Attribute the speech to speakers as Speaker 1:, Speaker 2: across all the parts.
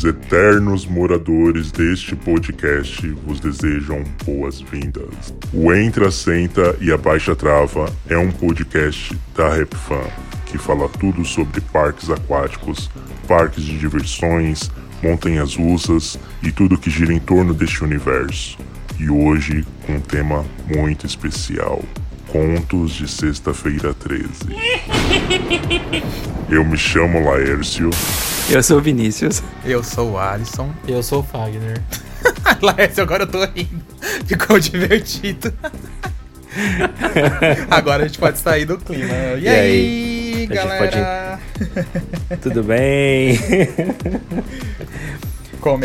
Speaker 1: Os eternos moradores deste podcast vos desejam boas-vindas. O Entra, Senta e Abaixa Trava é um podcast da RepFan que fala tudo sobre parques aquáticos, parques de diversões, montanhas russas e tudo que gira em torno deste universo. E hoje com um tema muito especial: Contos de Sexta-feira 13. Eu me chamo Laércio.
Speaker 2: Eu sou o Vinícius.
Speaker 3: Eu sou o Alisson.
Speaker 4: Eu sou o Fagner.
Speaker 3: Laércio, agora eu tô rindo. Ficou divertido. agora a gente pode sair do clima. E,
Speaker 2: E
Speaker 3: aí,
Speaker 2: aí?
Speaker 3: Galera?
Speaker 2: Tudo bem?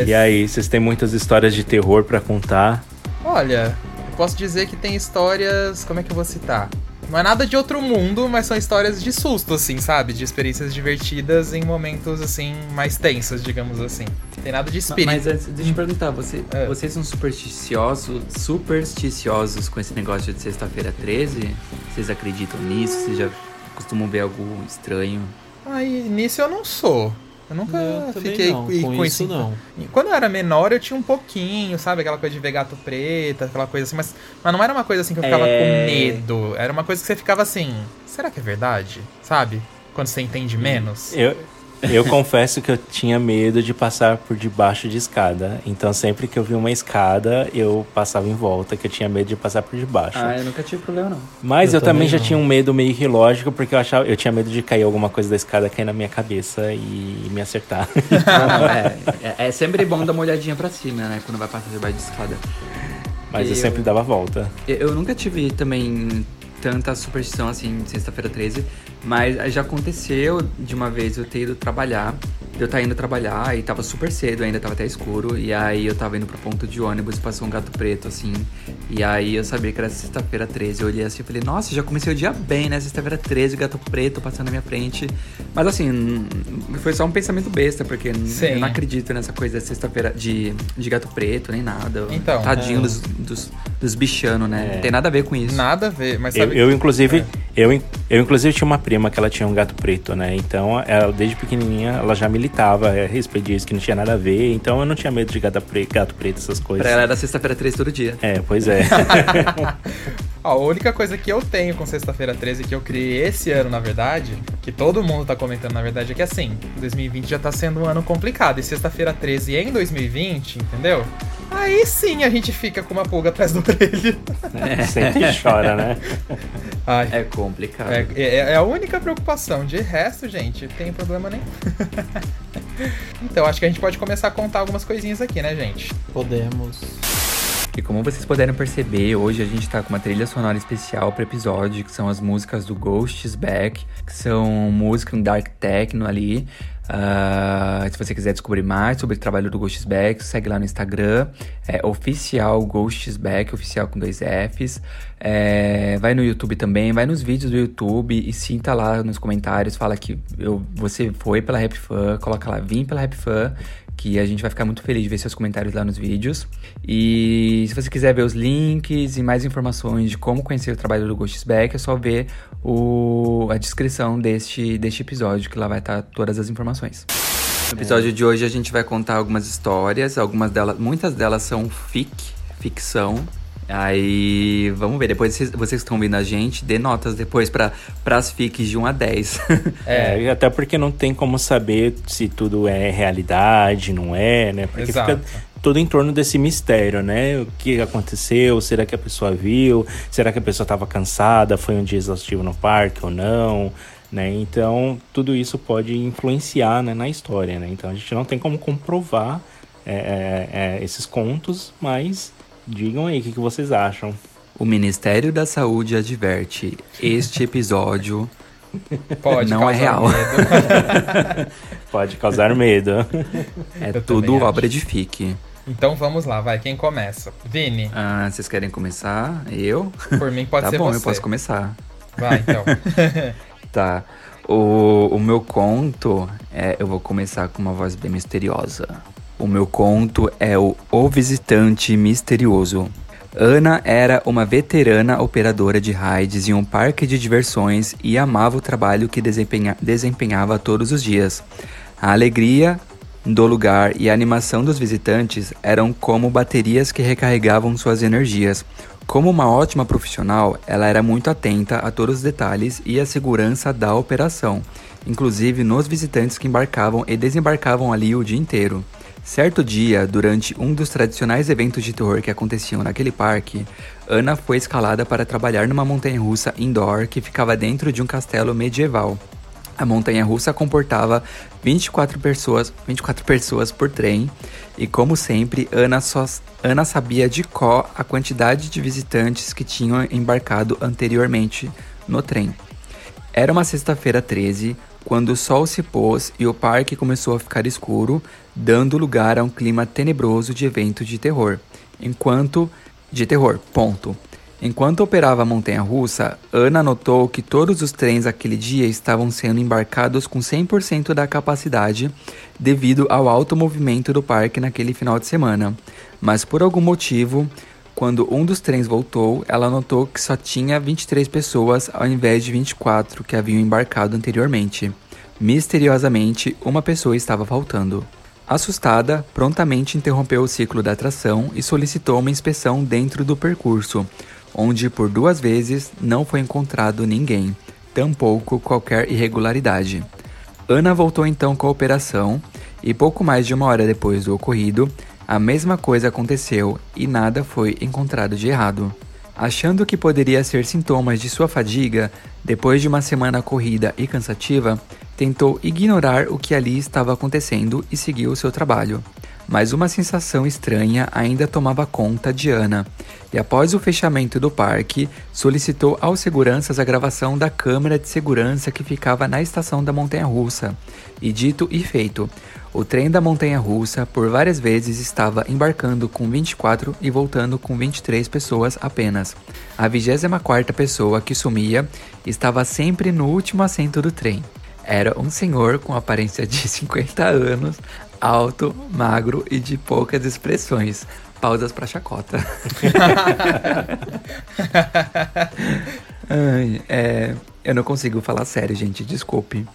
Speaker 2: E aí, vocês têm muitas histórias de terror pra contar?
Speaker 3: Olha, posso dizer que tem histórias. Como é que eu vou citar? Não é nada de outro mundo, mas são histórias de susto, assim, sabe? De experiências divertidas em momentos, assim, mais tensos, digamos assim. Tem nada de espírito.
Speaker 2: Mas antes, deixa eu perguntar, você,
Speaker 3: É.
Speaker 2: vocês são supersticiosos, supersticiosos com esse negócio de sexta-feira 13? Vocês acreditam nisso? Vocês já costumam ver algo estranho?
Speaker 3: Aí, nisso eu não sou. Eu nunca
Speaker 4: Eu
Speaker 3: fiquei
Speaker 4: não,
Speaker 3: e-
Speaker 4: com isso não.
Speaker 3: Quando eu era menor, eu tinha um pouquinho, sabe? Aquela coisa de ver gato preto, aquela coisa assim. Mas, mas não era uma coisa assim que eu ficava
Speaker 2: É.
Speaker 3: com medo. Era uma coisa que você ficava assim, será que é verdade? Sabe? Quando você entende menos.
Speaker 2: Eu, eu confesso que eu tinha medo de passar por debaixo de escada. Então sempre que eu vi uma escada, eu passava em volta, que eu tinha medo de passar por debaixo.
Speaker 4: Ah,
Speaker 2: eu nunca tive problema não. Mas eu,
Speaker 4: Eu
Speaker 2: também
Speaker 4: também
Speaker 2: já
Speaker 4: não.
Speaker 2: tinha um medo meio que lógico, porque eu achava, eu tinha medo de cair alguma coisa da escada, cair na minha cabeça e me acertar.
Speaker 4: Ah, não, é, é, é sempre bom dar uma olhadinha pra cima, né? Quando vai passar debaixo de escada.
Speaker 2: Mas eu
Speaker 4: Eu-
Speaker 2: sempre dava volta.
Speaker 4: Eu, eu nunca tive também tanta superstição assim, sexta-feira 13, mas já aconteceu de uma vez eu ter ido trabalhar. Eu tava indo trabalhar e tava super cedo, ainda tava até escuro. E aí eu tava indo pro ponto de ônibus e passou um gato preto, assim. E aí eu sabia que era sexta-feira 13. Eu olhei assim e falei, nossa, já comecei o dia bem, né? Sexta-feira 13, gato preto passando na minha frente. Mas assim, n- foi só um pensamento besta, porque
Speaker 3: Sim.
Speaker 4: eu não acredito nessa coisa de sexta-feira de, de gato preto, nem nada.
Speaker 3: Então,
Speaker 4: Tadinho
Speaker 2: é.
Speaker 4: dos, dos, dos bichanos, né?
Speaker 2: É.
Speaker 4: Não tem nada a ver com isso.
Speaker 3: Nada a ver, mas
Speaker 2: Eu,
Speaker 3: sabe.
Speaker 2: eu, inclusive,
Speaker 3: É.
Speaker 2: eu, eu inclusive tinha uma prima que ela tinha um gato preto, né? Então, ela, desde pequenininha, ela já militava a respeito disso, que não tinha nada a ver. Então, eu não tinha medo de gato preto, gato preto essas coisas.
Speaker 4: Pra ela era sexta-feira 13 todo dia.
Speaker 2: É, pois é.
Speaker 3: A única coisa que eu tenho com Sexta-feira 13 que eu criei esse ano, na verdade, que todo mundo tá comentando, na verdade, é que assim, 2020 já tá sendo um ano complicado. E sexta-feira 13 em 2020, entendeu? Aí sim a gente fica com uma pulga atrás do orelho.
Speaker 2: É, sempre chora, né?
Speaker 4: Ai, é complicado.
Speaker 3: É, é, é, a única preocupação. De resto, gente, tem problema nenhum. então, acho que a gente pode começar a contar algumas coisinhas aqui, né, gente?
Speaker 5: Podemos.
Speaker 4: E como vocês puderam perceber, hoje a gente tá com uma trilha sonora especial para episódio, que são as músicas do Ghosts Back, que são música em dark techno ali. Uh, se você quiser descobrir mais sobre o trabalho do Ghosts Back, segue lá no Instagram, é oficial Ghosts Back, oficial com dois Fs. É, vai no YouTube também, vai nos vídeos do YouTube e sinta lá nos comentários, fala que eu, você foi pela Rap Fan, coloca lá, vim pela Rap Fan que a gente vai ficar muito feliz de ver seus comentários lá nos vídeos. E se você quiser ver os links e mais informações de como conhecer o trabalho do Ghostback, é só ver o, a descrição deste, deste episódio, que lá vai estar todas as informações. No episódio de hoje a gente vai contar algumas histórias, algumas delas, muitas delas são fic, ficção, Aí, vamos ver. Depois vocês estão vendo a gente, dê notas depois para as fics de 1 a 10.
Speaker 2: é, até porque não tem como saber se tudo é realidade, não é, né? Porque Exato. fica tudo em torno desse mistério, né? O que aconteceu? Será que a pessoa viu? Será que a pessoa estava cansada? Foi um dia exaustivo no parque ou não? Né? Então, tudo isso pode influenciar né, na história, né? Então, a gente não tem como comprovar é, é, é esses contos, mas Digam aí o que, que vocês acham.
Speaker 4: O Ministério da Saúde adverte: este episódio Pode não é real.
Speaker 2: Pode causar medo.
Speaker 4: É Eu tudo obra de fique.
Speaker 3: Então vamos lá, vai. Quem começa? Vini.
Speaker 4: Ah, vocês querem começar? Eu?
Speaker 3: Por mim pode
Speaker 4: tá
Speaker 3: ser
Speaker 4: bom,
Speaker 3: você.
Speaker 4: Tá bom, eu posso começar.
Speaker 3: Vai, então.
Speaker 4: tá. O, o meu conto, é, eu vou começar com uma voz bem misteriosa. O meu conto é o O Visitante Misterioso. Ana era uma veterana operadora de raids em um parque de diversões e amava o trabalho que desempenha desempenhava todos os dias. A alegria do lugar e a animação dos visitantes eram como baterias que recarregavam suas energias. Como uma ótima profissional, ela era muito atenta a todos os detalhes e a segurança da operação, inclusive nos visitantes que embarcavam e desembarcavam ali o dia inteiro. Certo dia, durante um dos tradicionais eventos de terror que aconteciam naquele parque, Ana foi escalada para trabalhar numa montanha-russa indoor que ficava dentro de um castelo medieval. A montanha-russa comportava 24 pessoas, 24 pessoas por trem, e como sempre, Ana, só, Ana sabia de có a quantidade de visitantes que tinham embarcado anteriormente no trem. Era uma sexta-feira 13, quando o sol se pôs e o parque começou a ficar escuro, dando lugar a um clima tenebroso de evento de terror. Enquanto de terror, ponto. Enquanto operava a montanha russa, Ana notou que todos os trens aquele dia estavam sendo embarcados com 100% da capacidade devido ao alto movimento do parque naquele final de semana. Mas por algum motivo, quando um dos trens voltou, ela notou que só tinha 23 pessoas ao invés de 24 que haviam embarcado anteriormente. Misteriosamente, uma pessoa estava faltando. Assustada, prontamente interrompeu o ciclo da atração e solicitou uma inspeção dentro do percurso, onde por duas vezes não foi encontrado ninguém, tampouco qualquer irregularidade. Ana voltou então com a operação e pouco mais de uma hora depois do ocorrido, a mesma coisa aconteceu e nada foi encontrado de errado. Achando que poderia ser sintomas de sua fadiga, depois de uma semana corrida e cansativa, tentou ignorar o que ali estava acontecendo e seguiu seu trabalho. Mas uma sensação estranha ainda tomava conta de Ana, e após o fechamento do parque, solicitou aos seguranças a gravação da câmera de segurança que ficava na estação da montanha russa. E dito e feito, o trem da montanha russa por várias vezes estava embarcando com 24 e voltando com 23 pessoas apenas. A 24 pessoa que sumia estava sempre no último assento do trem. Era um senhor com aparência de 50 anos, alto, magro e de poucas expressões. Pausas para chacota. Ai, é, eu não consigo falar sério, gente, desculpe.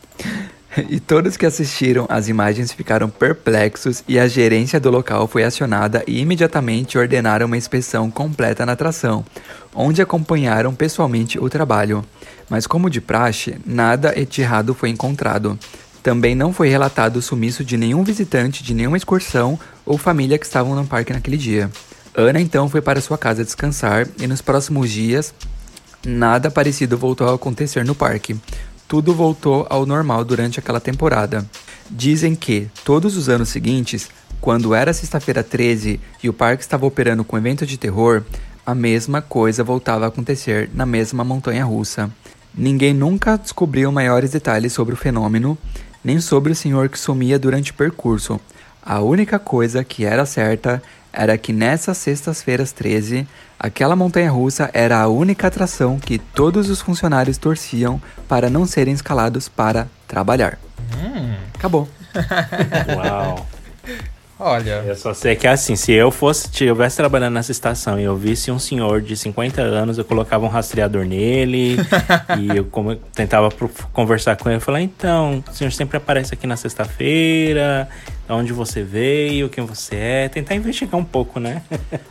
Speaker 4: e todos que assistiram às imagens ficaram perplexos e a gerência do local foi acionada e imediatamente ordenaram uma inspeção completa na atração, onde acompanharam pessoalmente o trabalho. Mas como de praxe, nada de errado foi encontrado. Também não foi relatado o sumiço de nenhum visitante de nenhuma excursão ou família que estavam no parque naquele dia. Ana então foi para sua casa descansar e nos próximos dias nada parecido voltou a acontecer no parque. Tudo voltou ao normal durante aquela temporada. Dizem que, todos os anos seguintes, quando era sexta-feira 13 e o parque estava operando com evento de terror, a mesma coisa voltava a acontecer na mesma montanha russa. Ninguém nunca descobriu maiores detalhes sobre o fenômeno, nem sobre o senhor que sumia durante o percurso. A única coisa que era certa era que nessas sextas-feiras 13, aquela montanha russa era a única atração que todos os funcionários torciam para não serem escalados para trabalhar. Hum. Acabou.
Speaker 2: Uau.
Speaker 3: Olha.
Speaker 2: Eu só sei que é assim, se eu fosse, se eu estivesse trabalhando nessa estação e eu visse um senhor de 50 anos, eu colocava um rastreador nele e eu como, tentava conversar com ele e falar, então, o senhor sempre aparece aqui na sexta-feira, onde você veio, quem você é, tentar investigar um pouco, né?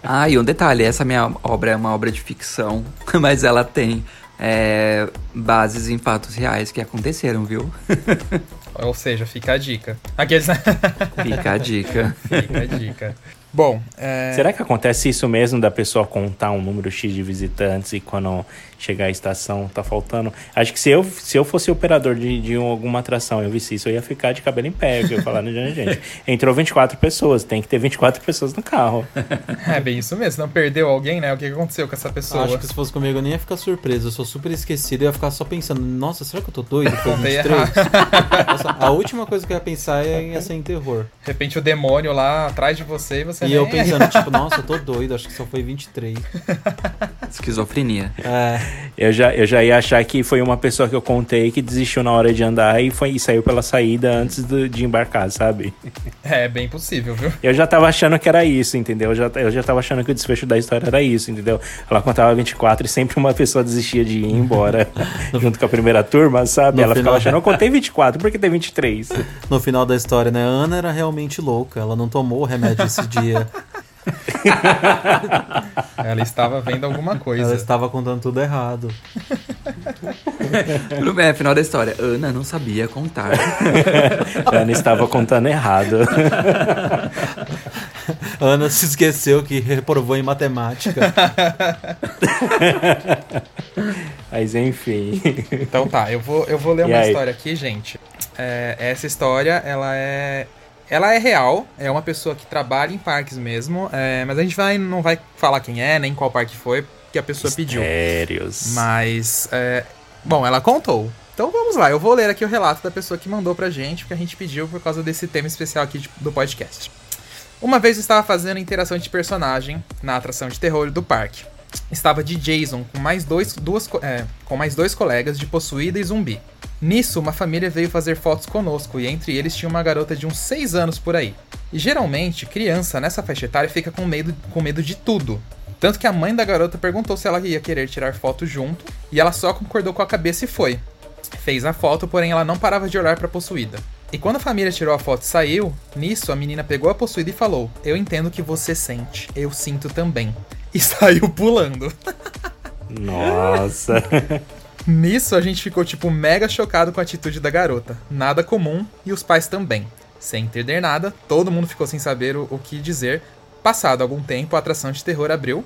Speaker 4: ah, e um detalhe, essa minha obra é uma obra de ficção, mas ela tem é, bases em fatos reais que aconteceram, viu?
Speaker 3: Ou seja, fica a dica. Aqueles...
Speaker 4: fica a dica.
Speaker 3: fica a dica. Bom, é...
Speaker 2: será que acontece isso mesmo da pessoa contar um número X de visitantes e quando chegar à estação tá faltando? Acho que se eu, se eu fosse operador de, de alguma atração eu visse isso, eu ia ficar de cabelo em pé, eu ia falar, gente, entrou 24 pessoas, tem que ter 24 pessoas no carro.
Speaker 3: É bem isso mesmo, não perdeu alguém, né? O que aconteceu com essa pessoa?
Speaker 5: Acho que se fosse comigo eu nem ia ficar surpreso, eu sou super esquecido, eu ia ficar só pensando, nossa, será que eu tô doido? Foi 23? nossa, a última coisa que eu ia pensar ia ser em terror.
Speaker 3: De repente o demônio lá atrás de você e você
Speaker 5: E eu pensando, tipo, nossa, eu tô doido, acho que só foi 23.
Speaker 4: Esquizofrenia.
Speaker 2: É. Eu já, eu já ia achar que foi uma pessoa que eu contei que desistiu na hora de andar e, foi, e saiu pela saída antes do, de embarcar, sabe?
Speaker 3: É, bem possível, viu?
Speaker 2: Eu já tava achando que era isso, entendeu? Eu já, eu já tava achando que o desfecho da história era isso, entendeu? Ela contava 24 e sempre uma pessoa desistia de ir embora junto com a primeira turma, sabe? No Ela final... ficava achando, eu contei 24, por que tem 23?
Speaker 5: No final da história, né? A Ana era realmente louca, ela não tomou o remédio esse dia.
Speaker 3: Ela estava vendo alguma coisa.
Speaker 5: Ela estava contando tudo errado.
Speaker 4: é, final da história. Ana não sabia contar.
Speaker 2: Ana estava contando errado.
Speaker 5: Ana se esqueceu que reprovou em matemática.
Speaker 2: Mas enfim.
Speaker 3: Então tá, eu vou, eu vou ler e uma aí? história aqui, gente. É, essa história, ela é ela é real, é uma pessoa que trabalha em parques mesmo, é, mas a gente vai, não vai falar quem é, nem qual parque foi, porque a pessoa
Speaker 2: Mistérios.
Speaker 3: pediu. Mas, é, bom, ela contou. Então vamos lá, eu vou ler aqui o relato da pessoa que mandou pra gente, porque a gente pediu por causa desse tema especial aqui do podcast. Uma vez eu estava fazendo interação de personagem na atração de terror do parque. Estava de Jason com mais dois, duas, é, com mais dois colegas de possuída e zumbi. Nisso, uma família veio fazer fotos conosco e entre eles tinha uma garota de uns 6 anos por aí. E geralmente, criança nessa faixa etária fica com medo, com medo de tudo. Tanto que a mãe da garota perguntou se ela ia querer tirar foto junto e ela só concordou com a cabeça e foi. Fez a foto, porém ela não parava de olhar para a possuída. E quando a família tirou a foto e saiu, nisso a menina pegou a possuída e falou: Eu entendo o que você sente, eu sinto também. E saiu pulando.
Speaker 2: Nossa.
Speaker 3: Nisso a gente ficou tipo mega chocado com a atitude da garota. Nada comum e os pais também. Sem entender nada, todo mundo ficou sem saber o, o que dizer. Passado algum tempo, a atração de terror abriu.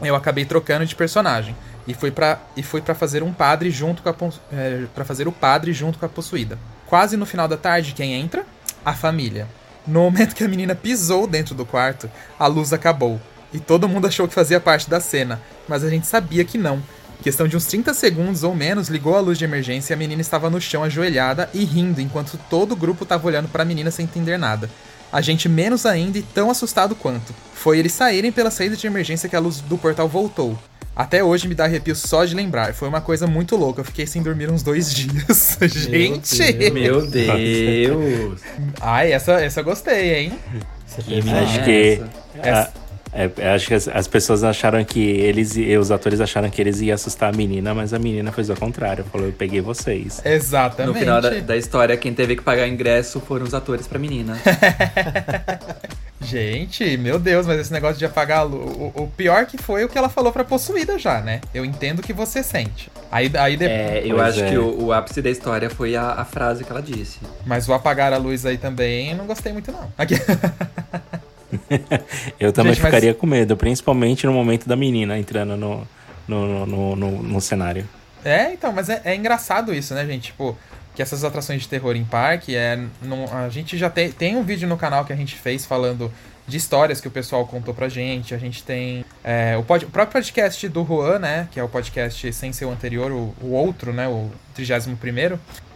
Speaker 3: Eu acabei trocando de personagem e fui para e fui para fazer um padre junto com a é, para fazer o padre junto com a possuída. Quase no final da tarde, quem entra? A família. No momento que a menina pisou dentro do quarto, a luz acabou e todo mundo achou que fazia parte da cena, mas a gente sabia que não Questão de uns 30 segundos ou menos, ligou a luz de emergência e a menina estava no chão ajoelhada e rindo, enquanto todo o grupo estava olhando para a menina sem entender nada. A gente menos ainda e tão assustado quanto. Foi eles saírem pela saída de emergência que a luz do portal voltou. Até hoje me dá arrepio só de lembrar. Foi uma coisa muito louca. Eu fiquei sem dormir uns dois dias. Gente!
Speaker 4: Meu Deus!
Speaker 3: Ai, essa, essa eu gostei, hein?
Speaker 2: Acho que. Essa... É, acho que as, as, pessoas acharam que eles, os atores acharam que eles iam assustar a menina, mas a menina fez o contrário. Falou, eu peguei vocês.
Speaker 3: Exatamente.
Speaker 4: No final da, da história, quem teve que pagar ingresso foram os atores pra menina.
Speaker 3: Gente, meu Deus, mas esse negócio de apagar a luz. O, o, pior que foi o que ela falou pra possuída já, né? Eu entendo o que você sente. Aí, aí depois.
Speaker 4: É, eu acho é. que o, o, ápice da história foi a, a, frase que ela disse.
Speaker 3: Mas o apagar a luz aí também não gostei muito, não. Aqui.
Speaker 2: eu também Gente, ficaria mas... com medo, principalmente no momento da menina entrando no, no, no, no, no cenário.
Speaker 3: É, então, mas é, é engraçado isso, né, gente? Tipo, que essas atrações de terror em parque é. Não, a gente já tem, tem um vídeo no canal que a gente fez falando de histórias que o pessoal contou pra gente. A gente tem é, o, pod, o, próprio podcast do Juan, né? Que é o podcast sem ser o anterior, o, o outro, né? O 31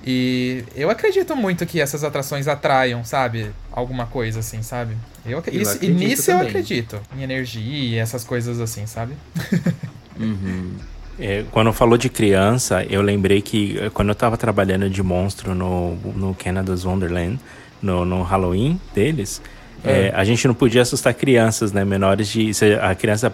Speaker 3: E eu acredito muito que essas atrações atraiam, sabe? Alguma coisa assim, sabe? Eu, eu isso, e nisso também. eu acredito. Em energia e essas coisas assim, sabe?
Speaker 2: uhum. É, quando falou de criança, eu lembrei que eh, quando eu tava trabalhando de monstro no, no Canada's Wonderland, no, no Halloween deles, é. A gente não podia assustar crianças, né? Menores de. A criança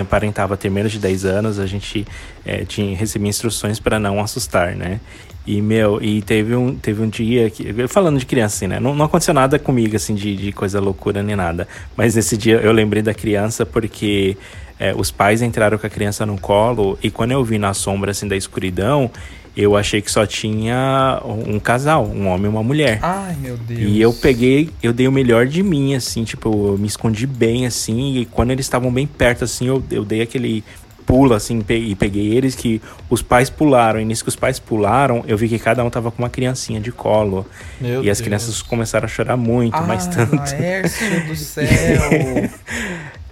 Speaker 2: aparentava ter menos de 10 anos, a gente é, tinha, recebia instruções para não assustar, né? E, meu, e teve um, teve um dia que. Falando de criança, assim, né? Não, não aconteceu nada comigo, assim, de, de coisa loucura nem nada. Mas nesse dia eu lembrei da criança porque é, os pais entraram com a criança no colo e quando eu vi na sombra assim da escuridão, eu achei que só tinha um casal, um homem e uma mulher.
Speaker 3: Ai, meu Deus.
Speaker 2: E eu peguei, eu dei o melhor de mim, assim, tipo, eu me escondi bem, assim, e quando eles estavam bem perto, assim, eu, eu dei aquele pulo, assim, e peguei eles, que os pais pularam. E nisso que os pais pularam, eu vi que cada um tava com uma criancinha de colo. Meu e Deus. as crianças começaram a chorar muito, ah, mas tanto.
Speaker 3: Laércio do céu!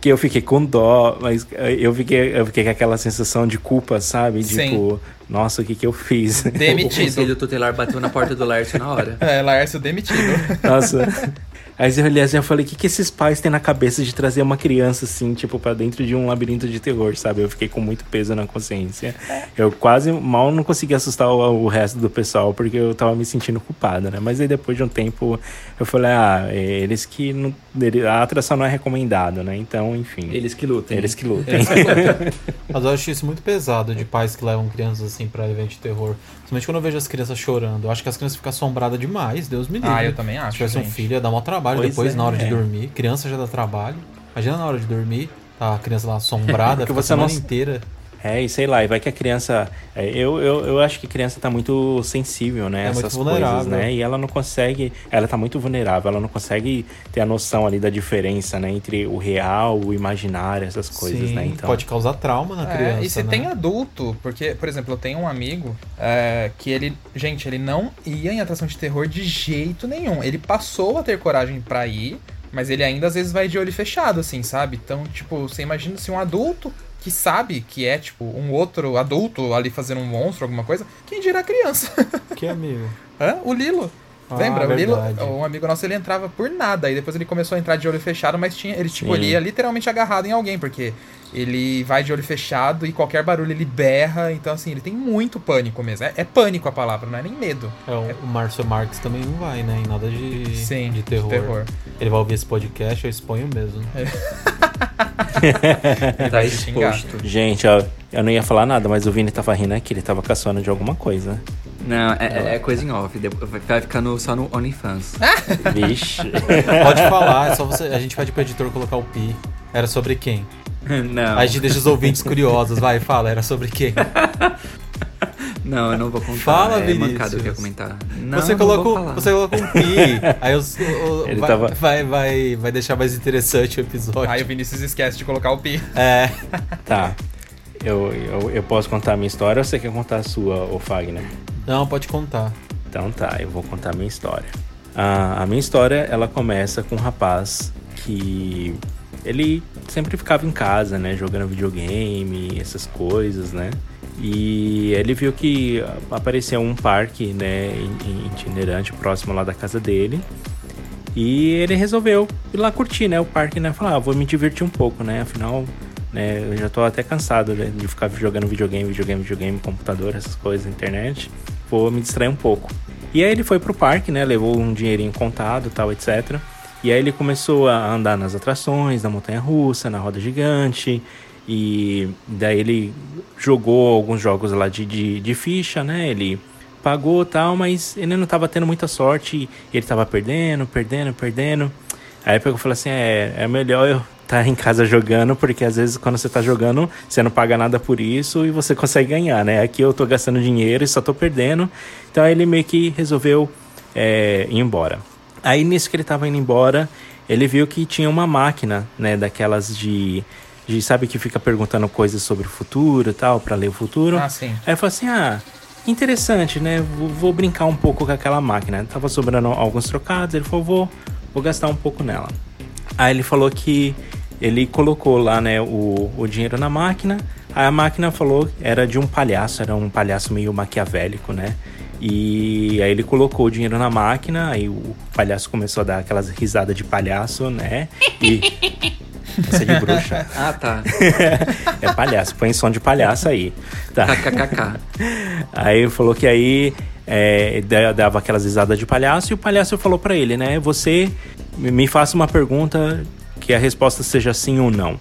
Speaker 2: que eu fiquei com dó, mas eu fiquei, eu fiquei com aquela sensação de culpa, sabe? Sim. Tipo, nossa, o que que eu fiz?
Speaker 3: Demitido. O
Speaker 4: conselho tutelar bateu na porta do Lárcio na hora.
Speaker 3: É, Lárcio demitido.
Speaker 2: Nossa. Aí eu olhei assim, eu falei, o que, que esses pais têm na cabeça de trazer uma criança assim, tipo, para dentro de um labirinto de terror, sabe? Eu fiquei com muito peso na consciência. Eu quase mal não consegui assustar o, o resto do pessoal, porque eu tava me sentindo culpada, né? Mas aí depois de um tempo, eu falei, ah, é, eles que. Não, a atração não é recomendada, né? Então, enfim.
Speaker 4: Eles que lutem.
Speaker 2: Eles que lutem.
Speaker 5: Mas eu acho isso muito pesado de pais que levam crianças assim pra evento de terror. Principalmente quando eu vejo as crianças chorando. Eu acho que as crianças ficam assombradas demais, Deus me livre.
Speaker 3: Ah, eu também acho.
Speaker 5: Se tivesse um filho, ia dar um trabalho pois depois é, na hora é. de dormir. Criança já dá trabalho. Imagina na hora de dormir, tá a criança lá assombrada, fica a semana não... inteira.
Speaker 2: É, e sei lá, e vai que a criança. É, eu, eu, eu acho que a criança tá muito sensível, né? É essas coisas, né? E ela não consegue. Ela tá muito vulnerável, ela não consegue ter a noção ali da diferença, né? Entre o real, o imaginário, essas coisas,
Speaker 5: Sim,
Speaker 2: né? Então...
Speaker 5: Pode causar trauma na
Speaker 3: é,
Speaker 5: criança.
Speaker 3: E se
Speaker 5: né?
Speaker 3: tem adulto, porque, por exemplo, eu tenho um amigo é, que ele. Gente, ele não ia em atração de terror de jeito nenhum. Ele passou a ter coragem para ir. Mas ele ainda às vezes vai de olho fechado, assim, sabe? Então, tipo, você imagina se um adulto que sabe que é, tipo, um outro adulto ali fazendo um monstro, alguma coisa, quem dirá criança?
Speaker 5: Que amigo?
Speaker 3: Hã? O Lilo. Ah, Lembra? O Lilo, um amigo nosso, ele entrava por nada. E depois ele começou a entrar de olho fechado, mas tinha, ele, tipo, ele ia literalmente agarrado em alguém, porque ele vai de olho fechado e qualquer barulho ele berra. Então, assim, ele tem muito pânico mesmo. É, é pânico a palavra, não é nem medo.
Speaker 5: É, o,
Speaker 3: é...
Speaker 5: o Márcio Marques também não vai, né? Em nada de,
Speaker 3: Sim,
Speaker 5: de, terror.
Speaker 3: de terror.
Speaker 5: Ele vai ouvir esse podcast, eu exponho mesmo. É.
Speaker 2: tá exposto. Gente, ó, eu não ia falar nada, mas o Vini tava rindo aqui, ele tava caçando de alguma coisa.
Speaker 4: Não, é, é coisa em off. Vai ficar no, só no OnlyFans.
Speaker 2: Vixe.
Speaker 5: Pode falar, é só você. A gente pede pro editor colocar o pi. Era sobre quem?
Speaker 4: Não.
Speaker 5: A gente deixa os ouvintes curiosos. Vai, fala, era sobre quem?
Speaker 4: Não, eu não vou contar.
Speaker 5: Fala,
Speaker 4: é
Speaker 5: Vinícius.
Speaker 4: mancado que eu comentar. Não,
Speaker 5: você,
Speaker 4: não
Speaker 5: coloca, você coloca um pi. aí os, o, vai, tava... vai, vai, vai deixar mais interessante o episódio.
Speaker 3: Aí o Vinícius esquece de colocar o pi.
Speaker 5: É.
Speaker 2: tá. Eu, eu, eu posso contar a minha história ou você quer contar a sua, ô Fagner?
Speaker 5: Não, pode contar.
Speaker 2: Então tá, eu vou contar a minha história. A, a minha história, ela começa com um rapaz que ele sempre ficava em casa, né, jogando videogame, essas coisas, né? E ele viu que apareceu um parque, né, itinerante próximo lá da casa dele. E ele resolveu ir lá curtir, né, o parque, né, falar, ah, vou me divertir um pouco, né? Afinal, né, eu já tô até cansado né, de ficar jogando videogame, videogame, videogame, computador, essas coisas, internet. Vou me distrair um pouco. E aí ele foi pro parque, né, levou um dinheirinho contado, tal, etc. E aí ele começou a andar nas atrações, na montanha russa, na roda gigante. E daí ele jogou alguns jogos lá de, de, de ficha, né? Ele pagou tal, mas ele não estava tendo muita sorte. Ele estava perdendo, perdendo, perdendo. Aí eu falei assim: é, é melhor eu estar tá em casa jogando, porque às vezes quando você está jogando, você não paga nada por isso e você consegue ganhar, né? Aqui eu tô gastando dinheiro e só tô perdendo. Então aí ele meio que resolveu é, ir embora. Aí nisso que ele estava indo embora, ele viu que tinha uma máquina, né, daquelas de de sabe que fica perguntando coisas sobre o futuro e tal, para ler o futuro.
Speaker 3: Ah, sim.
Speaker 2: Aí falei assim: "Ah, interessante, né? Vou, vou, brincar um pouco com aquela máquina. Tava sobrando alguns trocados, ele falou: "Vou, vou gastar um pouco nela". Aí ele falou que ele colocou lá, né, o, o dinheiro na máquina. Aí a máquina falou era de um palhaço, era um palhaço meio maquiavélico, né? E aí ele colocou o dinheiro na máquina, aí o palhaço começou a dar aquelas risadas de palhaço, né? E. Essa é de bruxa.
Speaker 4: ah, tá.
Speaker 2: é palhaço, põe som de palhaço aí. Tá.
Speaker 4: KKKK.
Speaker 2: Aí falou que aí é, dava aquelas risadas de palhaço e o palhaço falou para ele, né? Você me faça uma pergunta que a resposta seja sim ou não.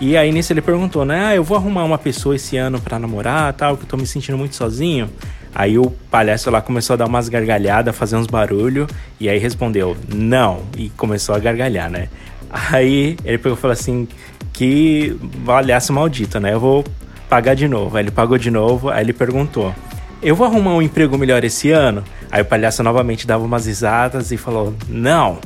Speaker 2: E aí nisso ele perguntou, né? Ah, eu vou arrumar uma pessoa esse ano para namorar, tal, que eu tô me sentindo muito sozinho. Aí o palhaço lá começou a dar umas gargalhadas, fazer uns barulho, e aí respondeu, não, e começou a gargalhar, né? Aí ele pegou e falou assim, que palhaço maldito, né? Eu vou pagar de novo. Aí ele pagou de novo, aí ele perguntou, eu vou arrumar um emprego melhor esse ano? Aí o palhaço novamente dava umas risadas e falou, não.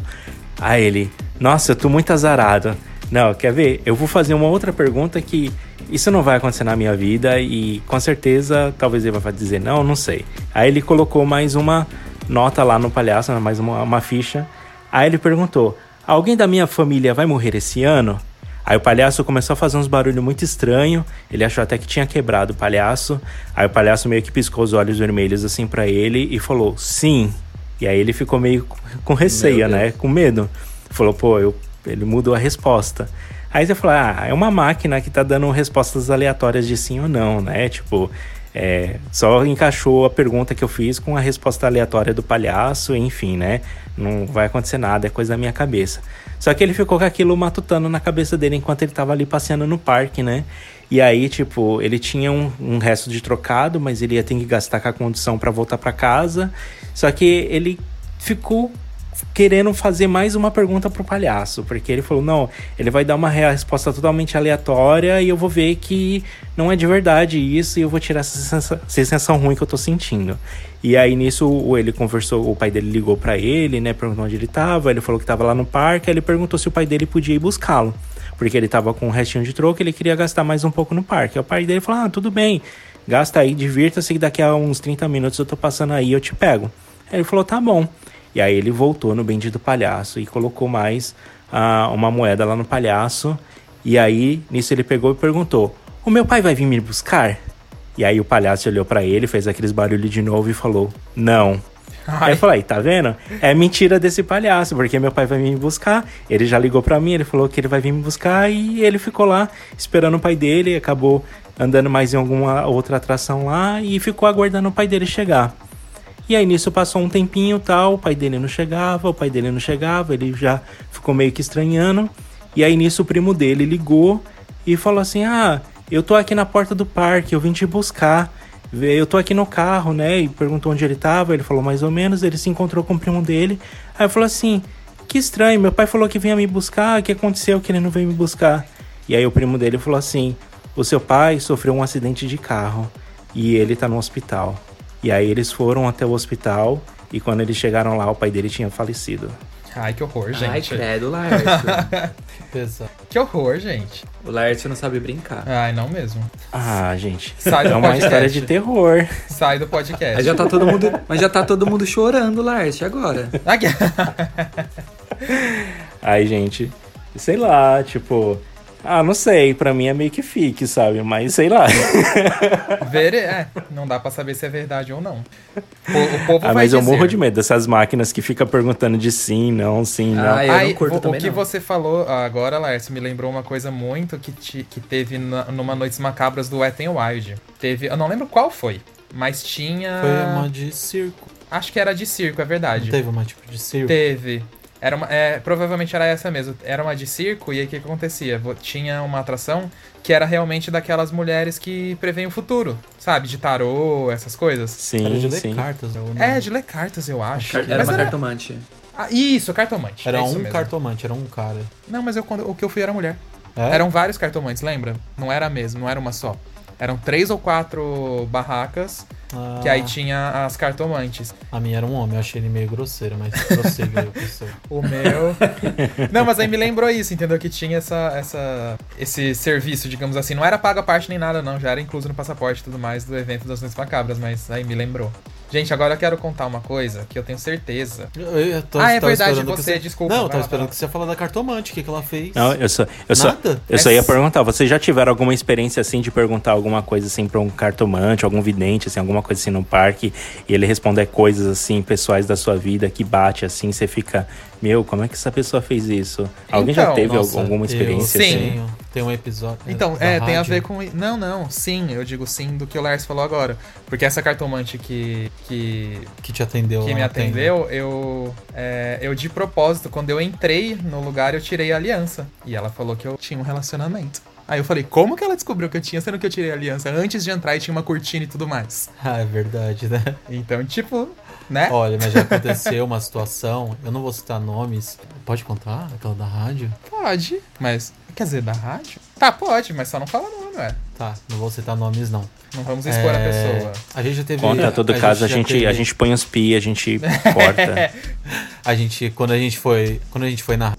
Speaker 2: Aí ele, nossa, eu tô muito azarado. Não, quer ver? Eu vou fazer uma outra pergunta que isso não vai acontecer na minha vida e com certeza talvez ele vai dizer não, não sei. Aí ele colocou mais uma nota lá no palhaço, mais uma, uma ficha. Aí ele perguntou: Alguém da minha família vai morrer esse ano? Aí o palhaço começou a fazer uns barulhos muito estranhos. Ele achou até que tinha quebrado o palhaço. Aí o palhaço meio que piscou os olhos vermelhos assim para ele e falou: Sim. E aí ele ficou meio com receio, né? Com medo. Falou: Pô, eu... ele mudou a resposta. Aí você fala, ah, é uma máquina que tá dando respostas aleatórias de sim ou não, né? Tipo, é, só encaixou a pergunta que eu fiz com a resposta aleatória do palhaço, enfim, né? Não vai acontecer nada, é coisa da minha cabeça. Só que ele ficou com aquilo matutando na cabeça dele enquanto ele tava ali passeando no parque, né? E aí, tipo, ele tinha um, um resto de trocado, mas ele ia ter que gastar com a condição para voltar para casa. Só que ele ficou querendo fazer mais uma pergunta pro palhaço, porque ele falou: não, ele vai dar uma resposta totalmente aleatória e eu vou ver que não é de verdade isso e eu vou tirar essa sensação, sensação ruim que eu tô sentindo. E aí nisso ele conversou, o pai dele ligou para ele, né, perguntou onde ele tava, ele falou que tava lá no parque, aí ele perguntou se o pai dele podia ir buscá-lo, porque ele tava com um restinho de troco, ele queria gastar mais um pouco no parque. Aí o pai dele falou: "Ah, tudo bem. Gasta aí, divirta-se que daqui a uns 30 minutos eu tô passando aí, eu te pego". Aí ele falou: "Tá bom". E aí ele voltou no bendito palhaço e colocou mais uh, uma moeda lá no palhaço. E aí, nisso ele pegou e perguntou: O meu pai vai vir me buscar? E aí o palhaço olhou para ele, fez aqueles barulhos de novo e falou: Não. Ai. Aí eu falei, tá vendo? É mentira desse palhaço, porque meu pai vai vir me buscar. Ele já ligou para mim, ele falou que ele vai vir me buscar e ele ficou lá esperando o pai dele, acabou andando mais em alguma outra atração lá e ficou aguardando o pai dele chegar. E aí nisso passou um tempinho tal, o pai dele não chegava, o pai dele não chegava, ele já ficou meio que estranhando. E aí nisso o primo dele ligou e falou assim: Ah, eu tô aqui na porta do parque, eu vim te buscar. Eu tô aqui no carro, né? E perguntou onde ele tava, ele falou mais ou menos, ele se encontrou com o primo dele. Aí falou assim: Que estranho, meu pai falou que vinha me buscar, o que aconteceu que ele não veio me buscar? E aí o primo dele falou assim: O seu pai sofreu um acidente de carro e ele tá no hospital. E aí eles foram até o hospital e quando eles chegaram lá, o pai dele tinha falecido.
Speaker 3: Ai, que horror, gente.
Speaker 4: Ai, credo, Laércio.
Speaker 3: que horror, gente.
Speaker 4: O Laércio não sabe brincar.
Speaker 3: Ai, não mesmo.
Speaker 2: Ah, gente. Sai do é uma história de terror.
Speaker 3: Sai do podcast.
Speaker 4: Mas já tá todo mundo, mas já tá todo mundo chorando, Laércio, agora?
Speaker 2: Ai, gente. Sei lá, tipo... Ah, não sei, pra mim é meio que fique, sabe? Mas sei lá.
Speaker 3: Ver, é, não dá pra saber se é verdade ou não. O, povo
Speaker 2: ah,
Speaker 3: mas
Speaker 2: eu morro de medo dessas máquinas que ficam perguntando de sim, não, sim, não.
Speaker 3: Ah, eu Ai, não curto o, também, o que não. você falou agora, Lars, me lembrou uma coisa muito que, te, que teve na, numa Noites Macabras do Wet n Wild. Teve, eu não lembro qual foi, mas tinha...
Speaker 5: Foi uma de circo.
Speaker 3: Acho que era de circo, é verdade.
Speaker 5: Não teve uma tipo de circo?
Speaker 3: Teve. Era uma, é, provavelmente era essa mesmo. Era uma de circo, e aí o que, acontecia? Tinha uma atração que era realmente daquelas mulheres que preveem o futuro, sabe? De tarô, essas coisas.
Speaker 2: Sim,
Speaker 5: era de ler
Speaker 2: sim.
Speaker 5: cartas.
Speaker 3: É, de ler cartas, eu acho.
Speaker 4: Era
Speaker 3: Mas
Speaker 4: uma cartomante.
Speaker 3: Ah, isso, cartomante.
Speaker 5: Era
Speaker 3: é isso
Speaker 5: um
Speaker 3: mesmo.
Speaker 5: cartomante, era um cara.
Speaker 3: Não, mas eu, quando, o que eu fui era mulher.
Speaker 5: É?
Speaker 3: Eram vários cartomantes, lembra? Não era mesmo, não era uma só. Eram três ou quatro barracas,
Speaker 5: Ah,
Speaker 3: que aí tinha as cartomantes.
Speaker 5: A minha era um homem, eu achei ele meio grosseiro, mas pessoal.
Speaker 3: O meu. não, mas aí me lembrou isso, entendeu? Que tinha essa, essa, esse serviço, digamos assim. Não era paga parte nem nada, não. Já era incluso no passaporte e tudo mais do evento das Noites Macabras, mas aí me lembrou. Gente, agora eu quero contar uma coisa que eu tenho certeza.
Speaker 5: Eu, eu tô-
Speaker 3: Ah, é verdade,
Speaker 5: que
Speaker 3: você, desculpa,
Speaker 5: Não, eu tava
Speaker 3: lá,
Speaker 5: esperando
Speaker 3: lá.
Speaker 5: que você ia falar da cartomante, o que, que ela fez.
Speaker 2: Não, eu só, eu só,
Speaker 5: Nada?
Speaker 2: eu só
Speaker 3: É
Speaker 2: ia perguntar, vocês já tiveram alguma experiência assim de perguntar alguma coisa assim pra um cartomante, algum vidente, assim, alguma coisa assim no parque, e ele responder coisas assim, pessoais da sua vida que bate assim, você fica, meu, como é que essa pessoa fez isso? Alguém já
Speaker 3: Então,
Speaker 2: teve
Speaker 5: Nossa,
Speaker 2: alguma experiência
Speaker 3: eu- Sim.
Speaker 2: assim?
Speaker 5: Tenho, tem um episódio.
Speaker 3: Então, é, tem a
Speaker 5: rádio.
Speaker 3: ver com. Não, não, sim, eu digo sim do que o Lars falou agora. Porque essa cartomante que. que,
Speaker 5: Que te atendeu.
Speaker 3: que
Speaker 5: lá
Speaker 3: me atendeu, eu. é, eu de propósito, quando eu entrei no lugar, eu tirei a aliança. E ela falou que eu tinha um relacionamento. Aí eu falei, como que ela descobriu que eu tinha, sendo que eu tirei a aliança antes de entrar e tinha uma cortina e tudo mais?
Speaker 5: Ah, é verdade, né?
Speaker 3: Então, tipo, né?
Speaker 5: Olha, mas já aconteceu uma situação, eu não vou citar nomes. Pode contar? Aquela da rádio?
Speaker 3: Pode, mas. Quer dizer, da rádio? Tá, pode, mas só não fala nome, ué.
Speaker 5: Tá, não vou citar nomes, não.
Speaker 3: Não vamos expor a
Speaker 5: É,
Speaker 3: pessoa.
Speaker 5: A gente já teve.
Speaker 2: Conta todo caso, a
Speaker 5: já
Speaker 2: gente,
Speaker 5: teve-
Speaker 2: a gente põe os pi, a gente corta.
Speaker 5: A gente, quando a gente foi. Quando a gente foi na.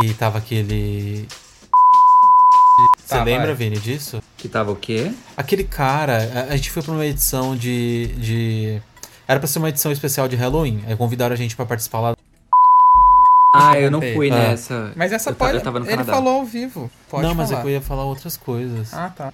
Speaker 5: Que tava aquele. Você
Speaker 3: Tá,
Speaker 5: lembra,
Speaker 3: vai.
Speaker 5: Vini, disso?
Speaker 4: Que tava o quê?
Speaker 5: Aquele cara, a, a gente foi pra uma edição de. de... Era pra ser uma edição especial de Halloween. Aí convidaram a gente pra participar lá.
Speaker 4: Ah, eu não fui
Speaker 5: Ah.
Speaker 4: nessa.
Speaker 3: Mas essa
Speaker 4: eu
Speaker 3: pode.
Speaker 4: Tava no
Speaker 3: ele falou ao vivo. Pode
Speaker 5: não, mas é
Speaker 3: falar.
Speaker 5: eu ia falar outras coisas.
Speaker 3: Ah, tá.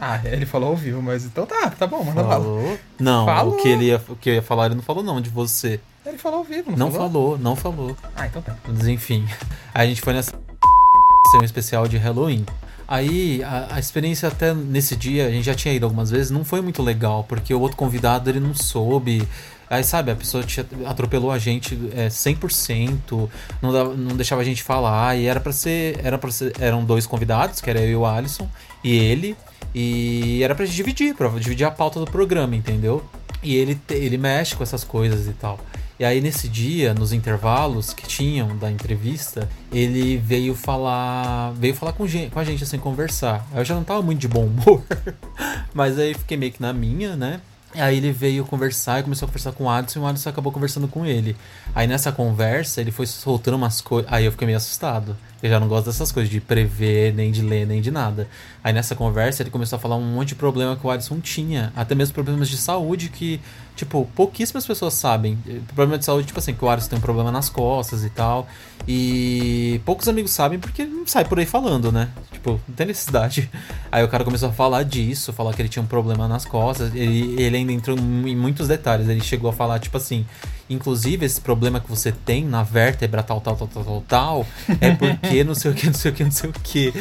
Speaker 3: Ah, ele falou ao vivo, mas então tá, tá bom, manda bala.
Speaker 5: falou? Não,
Speaker 3: Falou.
Speaker 5: o que ele ia, o que eu ia falar, ele não falou não, de você.
Speaker 3: Ele falou ao vivo, não,
Speaker 5: Não falou, não falou.
Speaker 3: Ah, então tá.
Speaker 5: Mas enfim. Aí a gente foi nessa ser um especial de Halloween. Aí a, a experiência até nesse dia, a gente já tinha ido algumas vezes, não foi muito legal, porque o outro convidado ele não soube. Aí sabe, a pessoa atropelou a gente é, 100%, não, dava- não deixava a gente falar, e era pra ser, era para eram dois convidados, que era eu e o Alisson, e ele, e era pra gente dividir, pra dividir a pauta do programa, entendeu? E ele, ele mexe com essas coisas e tal. E aí nesse dia, nos intervalos que tinham da entrevista, ele veio falar, veio falar com, gen- com a gente assim conversar. Eu já não tava muito de bom humor, mas aí fiquei meio que na minha, né? Aí ele veio conversar e começou a conversar com o Adson e o Adson acabou conversando com ele. Aí nessa conversa ele foi soltando umas coisas. Aí eu fiquei meio assustado. Eu já não gosto dessas coisas de prever, nem de ler, nem de nada. Aí nessa conversa ele começou a falar um monte de problema que o Adson tinha. Até mesmo problemas de saúde que, tipo, pouquíssimas pessoas sabem. Problema de saúde, tipo assim, que o Adson tem um problema nas costas e tal. E poucos amigos sabem porque ele não sai por aí falando, né? Tipo, não tem necessidade. Aí o cara começou a falar disso, falar que ele tinha um problema nas costas. Ele, ele ainda entrou em muitos detalhes. Ele chegou a falar, tipo assim, inclusive esse problema que você tem na vértebra, tal, tal, tal, tal, tal, tal, é porque não sei o que, não sei o que, não sei o que.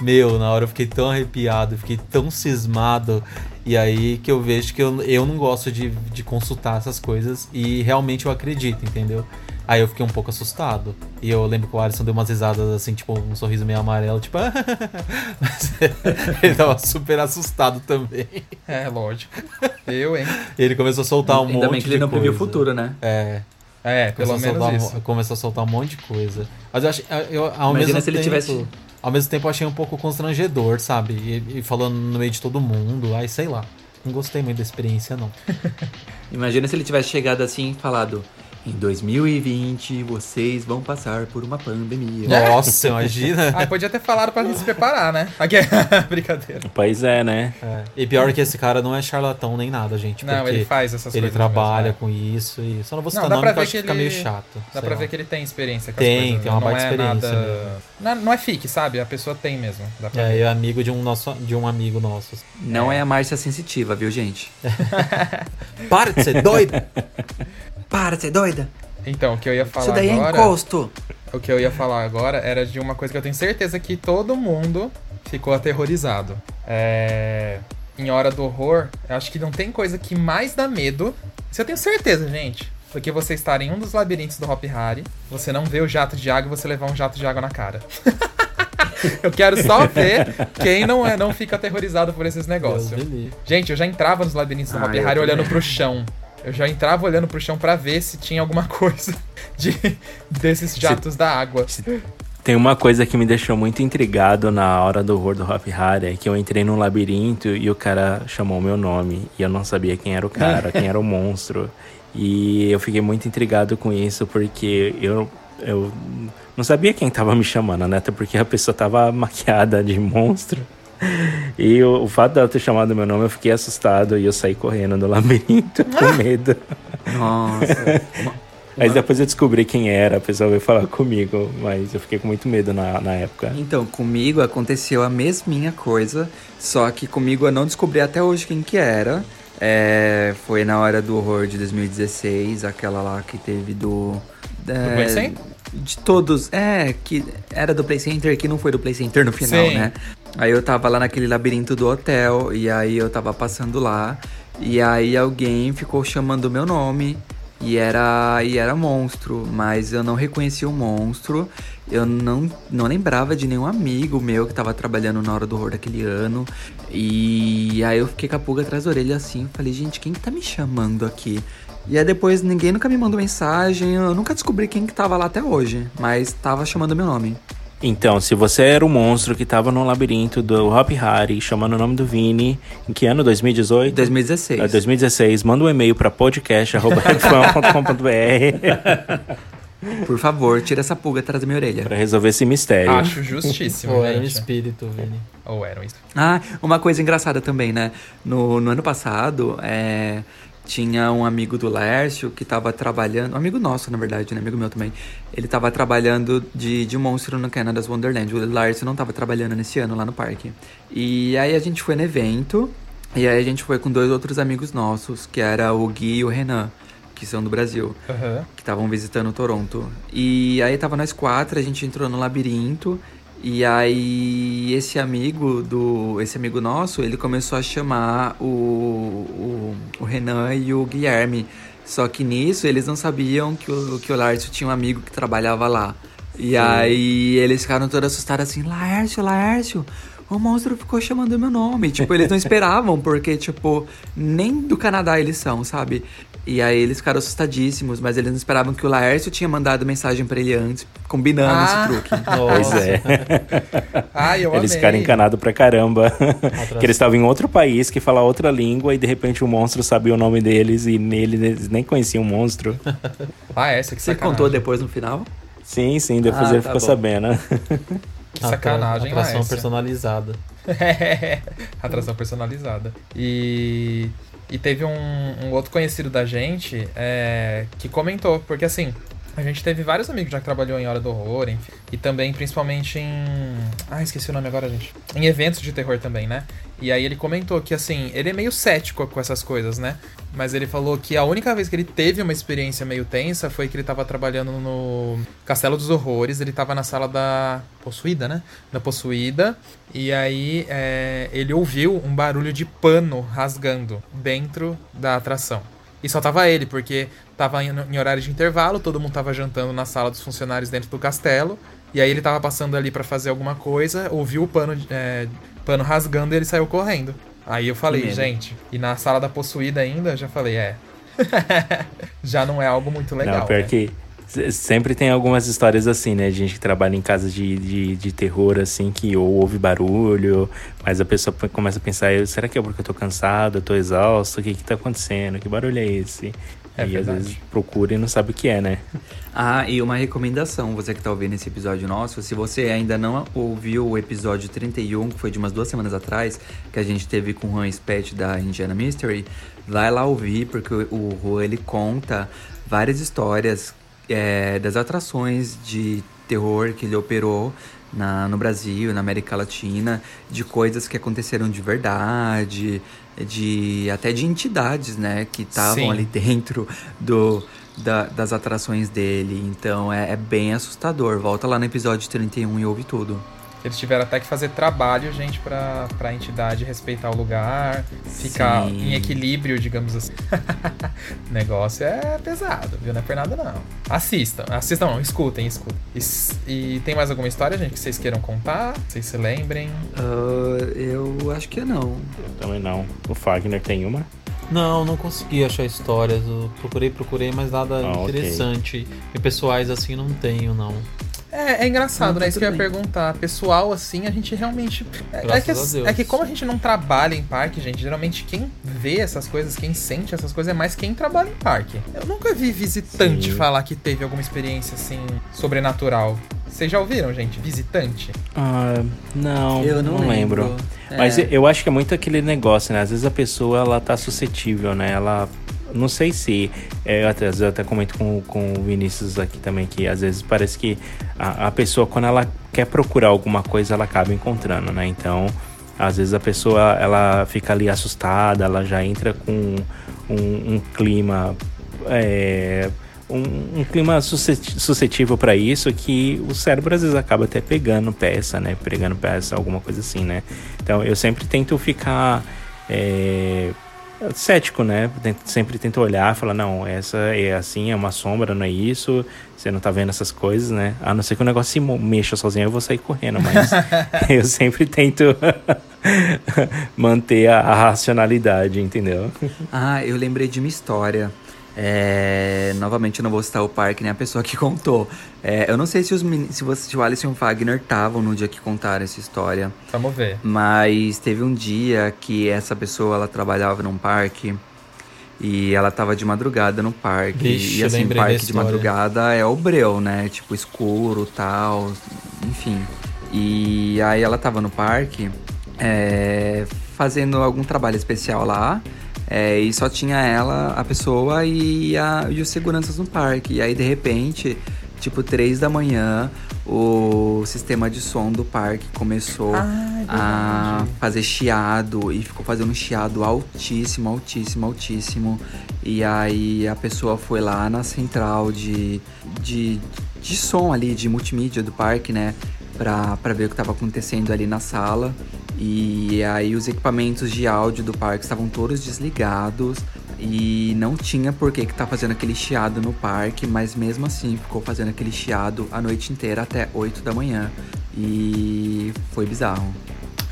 Speaker 5: Meu, na hora eu fiquei tão arrepiado, fiquei tão cismado. E aí que eu vejo que eu, eu não gosto de, de consultar essas coisas e realmente eu acredito, entendeu? Aí eu fiquei um pouco assustado. E eu lembro que o Alisson deu umas risadas assim, tipo, um sorriso meio amarelo, tipo. Mas ele tava super assustado também.
Speaker 3: É, lógico. Eu, hein?
Speaker 5: Ele começou a soltar um
Speaker 4: Ainda
Speaker 5: monte
Speaker 4: bem que ele
Speaker 5: de
Speaker 4: não previu o
Speaker 5: coisa.
Speaker 4: futuro, né?
Speaker 5: É.
Speaker 3: É, pelo
Speaker 5: Começou a
Speaker 3: menos
Speaker 5: soltar,
Speaker 3: isso.
Speaker 5: um- começou a soltar um monte de coisa. Mas eu acho. Eu, ao
Speaker 4: Imagina
Speaker 5: mesmo
Speaker 4: se ele
Speaker 5: tempo,
Speaker 4: tivesse-
Speaker 5: Ao mesmo tempo achei um pouco constrangedor, sabe? E, e falando no meio de todo mundo. Aí sei lá. Não gostei muito da experiência, não.
Speaker 4: Imagina se ele tivesse chegado assim e falado: Em 2020 vocês vão passar por uma pandemia.
Speaker 5: Nossa, imagina.
Speaker 3: Ah, podia ter falado pra gente se preparar, né? Aqui Brincadeira.
Speaker 2: Pois é, né?
Speaker 5: É. E pior que esse cara não é charlatão nem nada, gente.
Speaker 3: Não,
Speaker 5: porque
Speaker 3: ele faz essas
Speaker 5: ele
Speaker 3: coisas.
Speaker 5: trabalha
Speaker 3: mesmo,
Speaker 5: com isso e só não vou
Speaker 3: Não,
Speaker 5: citar
Speaker 3: dá
Speaker 5: nome
Speaker 3: pra ver
Speaker 5: acho que
Speaker 3: que
Speaker 5: fica
Speaker 3: ele-
Speaker 5: meio chato.
Speaker 3: Dá pra
Speaker 5: lá.
Speaker 3: ver que ele tem experiência com
Speaker 5: Tem,
Speaker 3: as coisas.
Speaker 5: tem uma
Speaker 3: não
Speaker 5: baita
Speaker 3: é
Speaker 5: experiência
Speaker 3: Nada...
Speaker 5: mesmo.
Speaker 3: Não, não é fique, sabe? A pessoa tem mesmo. Dá pra
Speaker 5: É,
Speaker 3: ver.
Speaker 5: é amigo de um, nosso, de um amigo nosso.
Speaker 4: Não é a Márcia sensitiva, viu, gente?
Speaker 5: Para de ser doido!
Speaker 4: Para de ser doida!
Speaker 3: Então, o que eu ia falar
Speaker 4: Isso daí
Speaker 3: agora...
Speaker 4: é encosto!
Speaker 3: O que eu ia falar agora era de uma coisa que eu tenho certeza que todo mundo ficou aterrorizado. É... Em Hora do Horror, eu acho que não tem coisa que mais dá medo. Isso eu tenho certeza, gente. do que você estar em um dos labirintos do Hop Harry, você não vê o jato de água e você levar um jato de água na cara. eu quero só ver quem não, é, não fica aterrorizado por esses negócios. Gente, eu já entrava nos labirintos do ah, Hop Harry olhando pro chão. Eu já entrava olhando pro chão para ver se tinha alguma coisa de, desses jatos se, da água.
Speaker 2: Tem uma coisa que me deixou muito intrigado na hora do horror do Hop Harry, é que eu entrei num labirinto e o cara chamou meu nome. E eu não sabia quem era o cara, quem era o monstro. E eu fiquei muito intrigado com isso, porque eu, eu não sabia quem tava me chamando, né? Até porque a pessoa tava maquiada de monstro. E o, o fato dela ter chamado meu nome, eu fiquei assustado e eu saí correndo do labirinto com medo.
Speaker 4: Nossa.
Speaker 2: Mas depois eu descobri quem era, a pessoa veio falar comigo, mas eu fiquei com muito medo na, na época.
Speaker 4: Então, comigo aconteceu a mesminha coisa, só que comigo eu não descobri até hoje quem que era. É, foi na hora do horror de 2016, aquela lá que teve do.
Speaker 3: É,
Speaker 4: de todos. É, que era do Play Center, que não foi do Play Center no final, Sim. né? Aí eu tava lá naquele labirinto do hotel, e aí eu tava passando lá, e aí alguém ficou chamando o meu nome. E era, e era monstro, mas eu não reconhecia o monstro. Eu não, não lembrava de nenhum amigo meu que tava trabalhando na hora do horror daquele ano. E aí eu fiquei com a pulga atrás da orelha assim. Falei, gente, quem que tá me chamando aqui? E aí depois ninguém nunca me mandou mensagem. Eu nunca descobri quem que tava lá até hoje. Mas tava chamando meu nome.
Speaker 2: Então, se você era o monstro que tava no labirinto do Hop Harry, chamando o nome do Vini, em que ano? 2018?
Speaker 4: 2016.
Speaker 2: É, 2016. Manda um e-mail para podcast.com.br
Speaker 4: Por favor, tira essa pulga atrás da minha orelha.
Speaker 2: Pra resolver esse mistério.
Speaker 3: Acho justíssimo,
Speaker 5: Ou era um espírito, Vini.
Speaker 3: Ou era um espírito.
Speaker 4: Ah, uma coisa engraçada também, né? No, no ano passado, é tinha um amigo do Lércio que estava trabalhando, um amigo nosso, na verdade, né? Amigo meu também. Ele estava trabalhando de, de monstro no Canada's Wonderland. O Lércio não estava trabalhando nesse ano lá no parque. E aí a gente foi no evento, e aí a gente foi com dois outros amigos nossos, que era o Gui e o Renan, que são do Brasil,
Speaker 3: uhum.
Speaker 4: que estavam visitando Toronto. E aí tava nós quatro, a gente entrou no labirinto, e aí esse amigo do esse amigo nosso, ele começou a chamar o, o, o Renan e o Guilherme. Só que nisso eles não sabiam que o, que o Lárcio tinha um amigo que trabalhava lá. E Sim. aí eles ficaram todos assustados assim, Lárcio, Lárcio, o monstro ficou chamando meu nome. Tipo, eles não esperavam, porque, tipo, nem do Canadá eles são, sabe? E aí eles ficaram assustadíssimos, mas eles não esperavam que o Laércio tinha mandado mensagem para ele antes, combinando ah, esse truque.
Speaker 2: Pois é.
Speaker 3: Ai, eu
Speaker 2: eles amei. ficaram encanados pra caramba. que eles estavam em outro país, que fala outra língua, e de repente o monstro sabia o nome deles e nele eles nem conheciam o monstro.
Speaker 3: ah, essa que
Speaker 4: Você
Speaker 3: sacanagem.
Speaker 4: contou depois no final?
Speaker 2: Sim, sim, depois ah, ele tá ficou bom. sabendo.
Speaker 3: Que sacanagem,
Speaker 5: Atração Laércio. personalizada.
Speaker 3: atração personalizada. E e teve um, um outro conhecido da gente é, que comentou, porque assim, a gente teve vários amigos já que trabalhou em Hora do Horror, enfim, e também principalmente em. Ah, esqueci o nome agora, gente. Em eventos de terror também, né? E aí ele comentou que assim, ele é meio cético com essas coisas, né? Mas ele falou que a única vez que ele teve uma experiência meio tensa foi que ele tava trabalhando no Castelo dos Horrores, ele tava na sala da Possuída, né? Da Possuída. E aí é, ele ouviu um barulho de pano rasgando dentro da atração. E só tava ele, porque tava em, em horário de intervalo, todo mundo tava jantando na sala dos funcionários dentro do castelo. E aí ele tava passando ali para fazer alguma coisa, ouviu o pano, é, pano rasgando e ele saiu correndo. Aí eu falei, gente, e na sala da possuída ainda, já falei, é. já não é algo muito legal.
Speaker 2: Não, pior
Speaker 3: né?
Speaker 2: que sempre tem algumas histórias assim, né? De gente que trabalha em casas de, de, de, terror, assim, que ou ouve barulho, mas a pessoa começa a pensar, será que é porque eu tô cansado, eu tô exausto, o que que tá acontecendo? Que barulho é esse? É e verdade. às vezes procura e não sabe o que é, né?
Speaker 4: Ah, e uma recomendação, você que tá ouvindo esse episódio nosso, se você ainda não ouviu o episódio 31, que foi de umas duas semanas atrás, que a gente teve com o Juan Spett da Indiana Mystery, vai lá ouvir, porque o Juan ele conta várias histórias é, das atrações de terror que ele operou na, no Brasil, na América Latina, de coisas que aconteceram de verdade, de até de entidades, né, que estavam ali dentro do, da, das atrações dele. Então é, é, bem assustador. Volta lá no episódio 31 e ouve tudo.
Speaker 3: Eles tiveram até que fazer trabalho, gente, pra, pra entidade respeitar o lugar, ficar Sim. em equilíbrio, digamos assim. o negócio é pesado, viu? Não é por nada, não. Assistam, assistam não, escutem, escutem. E, e tem mais alguma história, gente, que vocês queiram contar? Vocês se lembrem?
Speaker 4: Uh, eu acho que não.
Speaker 2: Eu também não. O Fagner tem uma?
Speaker 5: Não, não consegui achar histórias. Eu procurei, procurei, mas nada ah, interessante. Okay. E pessoais assim não tenho, não.
Speaker 3: É, é engraçado, né? Isso que eu ia perguntar. Pessoal, assim, a gente realmente. É, é que, é que como a gente não trabalha em parque, gente, geralmente quem vê essas coisas, quem sente essas coisas é mais quem trabalha em parque. Eu nunca vi visitante Sim. falar que teve alguma experiência assim sobrenatural. Vocês já ouviram, gente? Visitante?
Speaker 2: Ah, não, eu não, não lembro. lembro. É. Mas eu acho que é muito aquele negócio, né? Às vezes a pessoa ela tá suscetível, né? Ela não sei se. É, eu, até, eu até comento com, com o Vinícius aqui também, que às vezes parece que a, a pessoa, quando ela quer procurar alguma coisa, ela acaba encontrando, né? Então, às vezes a pessoa ela fica ali assustada, ela já entra com um, um clima. É, um, um, clima suscetível para isso que o cérebro às vezes acaba até pegando peça, né? Pegando peça, alguma coisa assim, né? Então eu sempre tento ficar é, cético, né? Sempre tenta olhar, falar, não, essa é assim, é uma sombra, não é isso, você não tá vendo essas coisas, né? A não ser que o negócio se mexa sozinho, eu vou sair correndo, mas eu sempre tento manter a, a racionalidade, entendeu?
Speaker 4: Ah, eu lembrei de uma história. É, novamente, eu não vou citar o parque nem a pessoa que contou. É, eu não sei se, os, se, você, se o e o Wagner estavam no dia que contaram essa história.
Speaker 3: Vamos ver.
Speaker 4: Mas teve um dia que essa pessoa ela trabalhava num parque e ela tava de madrugada no parque. Vixe, e assim, parque de madrugada é o breu, né? Tipo, escuro tal, enfim. E aí ela tava no parque é, fazendo algum trabalho especial lá. É, e só tinha ela, a pessoa e, a, e os seguranças no parque. E aí, de repente, tipo, três da manhã, o sistema de som do parque começou ah, é a fazer chiado e ficou fazendo um chiado altíssimo, altíssimo, altíssimo. E aí a pessoa foi lá na central de, de, de som ali, de multimídia do parque, né? Pra, pra ver o que estava acontecendo ali na sala. E aí os equipamentos de áudio do parque estavam todos desligados e não tinha por que que tá fazendo aquele chiado no parque, mas mesmo assim ficou fazendo aquele chiado a noite inteira até 8 da manhã. E foi bizarro.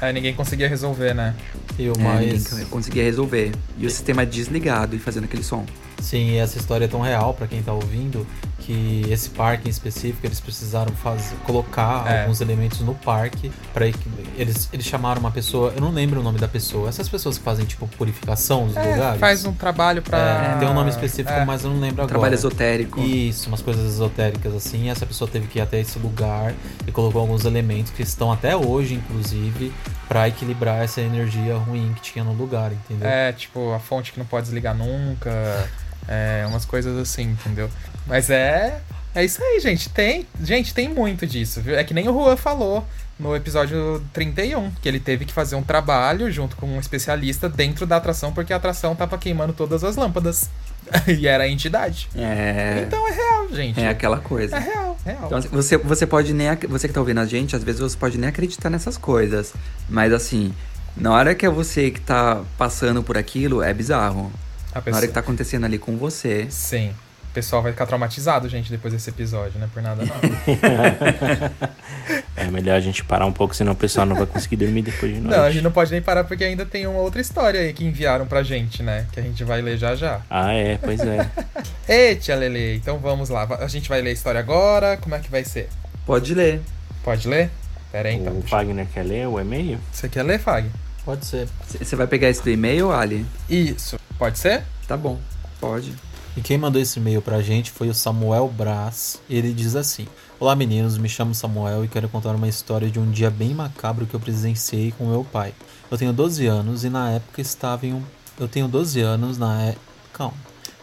Speaker 3: É, ninguém conseguia resolver, né?
Speaker 4: Eu, é, mas... ninguém conseguia resolver. E o sistema desligado e fazendo aquele som.
Speaker 5: Sim, essa história é tão real para quem tá ouvindo que esse parque em específico eles precisaram fazer, colocar é. alguns elementos no parque para eles eles chamaram uma pessoa, eu não lembro o nome da pessoa, essas pessoas que fazem tipo purificação dos é, lugares.
Speaker 3: Faz um trabalho para
Speaker 5: é, tem um nome específico, é. mas eu não lembro agora.
Speaker 4: Trabalho esotérico.
Speaker 5: Isso, umas coisas esotéricas assim. essa pessoa teve que ir até esse lugar e colocou alguns elementos que estão até hoje, inclusive, para equilibrar essa energia ruim que tinha no lugar, entendeu?
Speaker 3: É, tipo a fonte que não pode desligar nunca. É, umas coisas assim, entendeu? Mas é. É isso aí, gente. Tem. Gente, tem muito disso, viu? É que nem o Juan falou no episódio 31, que ele teve que fazer um trabalho junto com um especialista dentro da atração, porque a atração tava queimando todas as lâmpadas. e era a entidade.
Speaker 4: É.
Speaker 3: Então é real, gente.
Speaker 4: É aquela coisa.
Speaker 3: É real, real.
Speaker 4: Então, você, você pode nem. Você que tá ouvindo a gente, às vezes você pode nem acreditar nessas coisas. Mas assim, na hora que é você que tá passando por aquilo, é bizarro. Pessoa... Na hora que tá acontecendo ali com você.
Speaker 3: Sim. O pessoal vai ficar traumatizado, gente, depois desse episódio, né? Por nada não.
Speaker 2: é melhor a gente parar um pouco, senão o pessoal não vai conseguir dormir depois de noite.
Speaker 3: Não, a gente não pode nem parar porque ainda tem uma outra história aí que enviaram pra gente, né? Que a gente vai ler já já.
Speaker 2: Ah, é, pois é.
Speaker 3: Ei, tia Lele, então vamos lá. A gente vai ler a história agora. Como é que vai ser?
Speaker 4: Pode ler.
Speaker 3: Pode ler? Pera aí, então.
Speaker 2: O Fagner quer ler o e-mail?
Speaker 3: Você quer ler, Fag?
Speaker 5: Pode ser.
Speaker 4: Você vai pegar esse do e-mail, Ali?
Speaker 3: Isso. Pode ser?
Speaker 4: Tá bom. Pode.
Speaker 5: E quem mandou esse e-mail pra gente foi o Samuel Brás. Ele diz assim: Olá meninos, me chamo Samuel e quero contar uma história de um dia bem macabro que eu presenciei com meu pai. Eu tenho 12 anos e na época estava em um. Eu tenho 12 anos na época. Calma.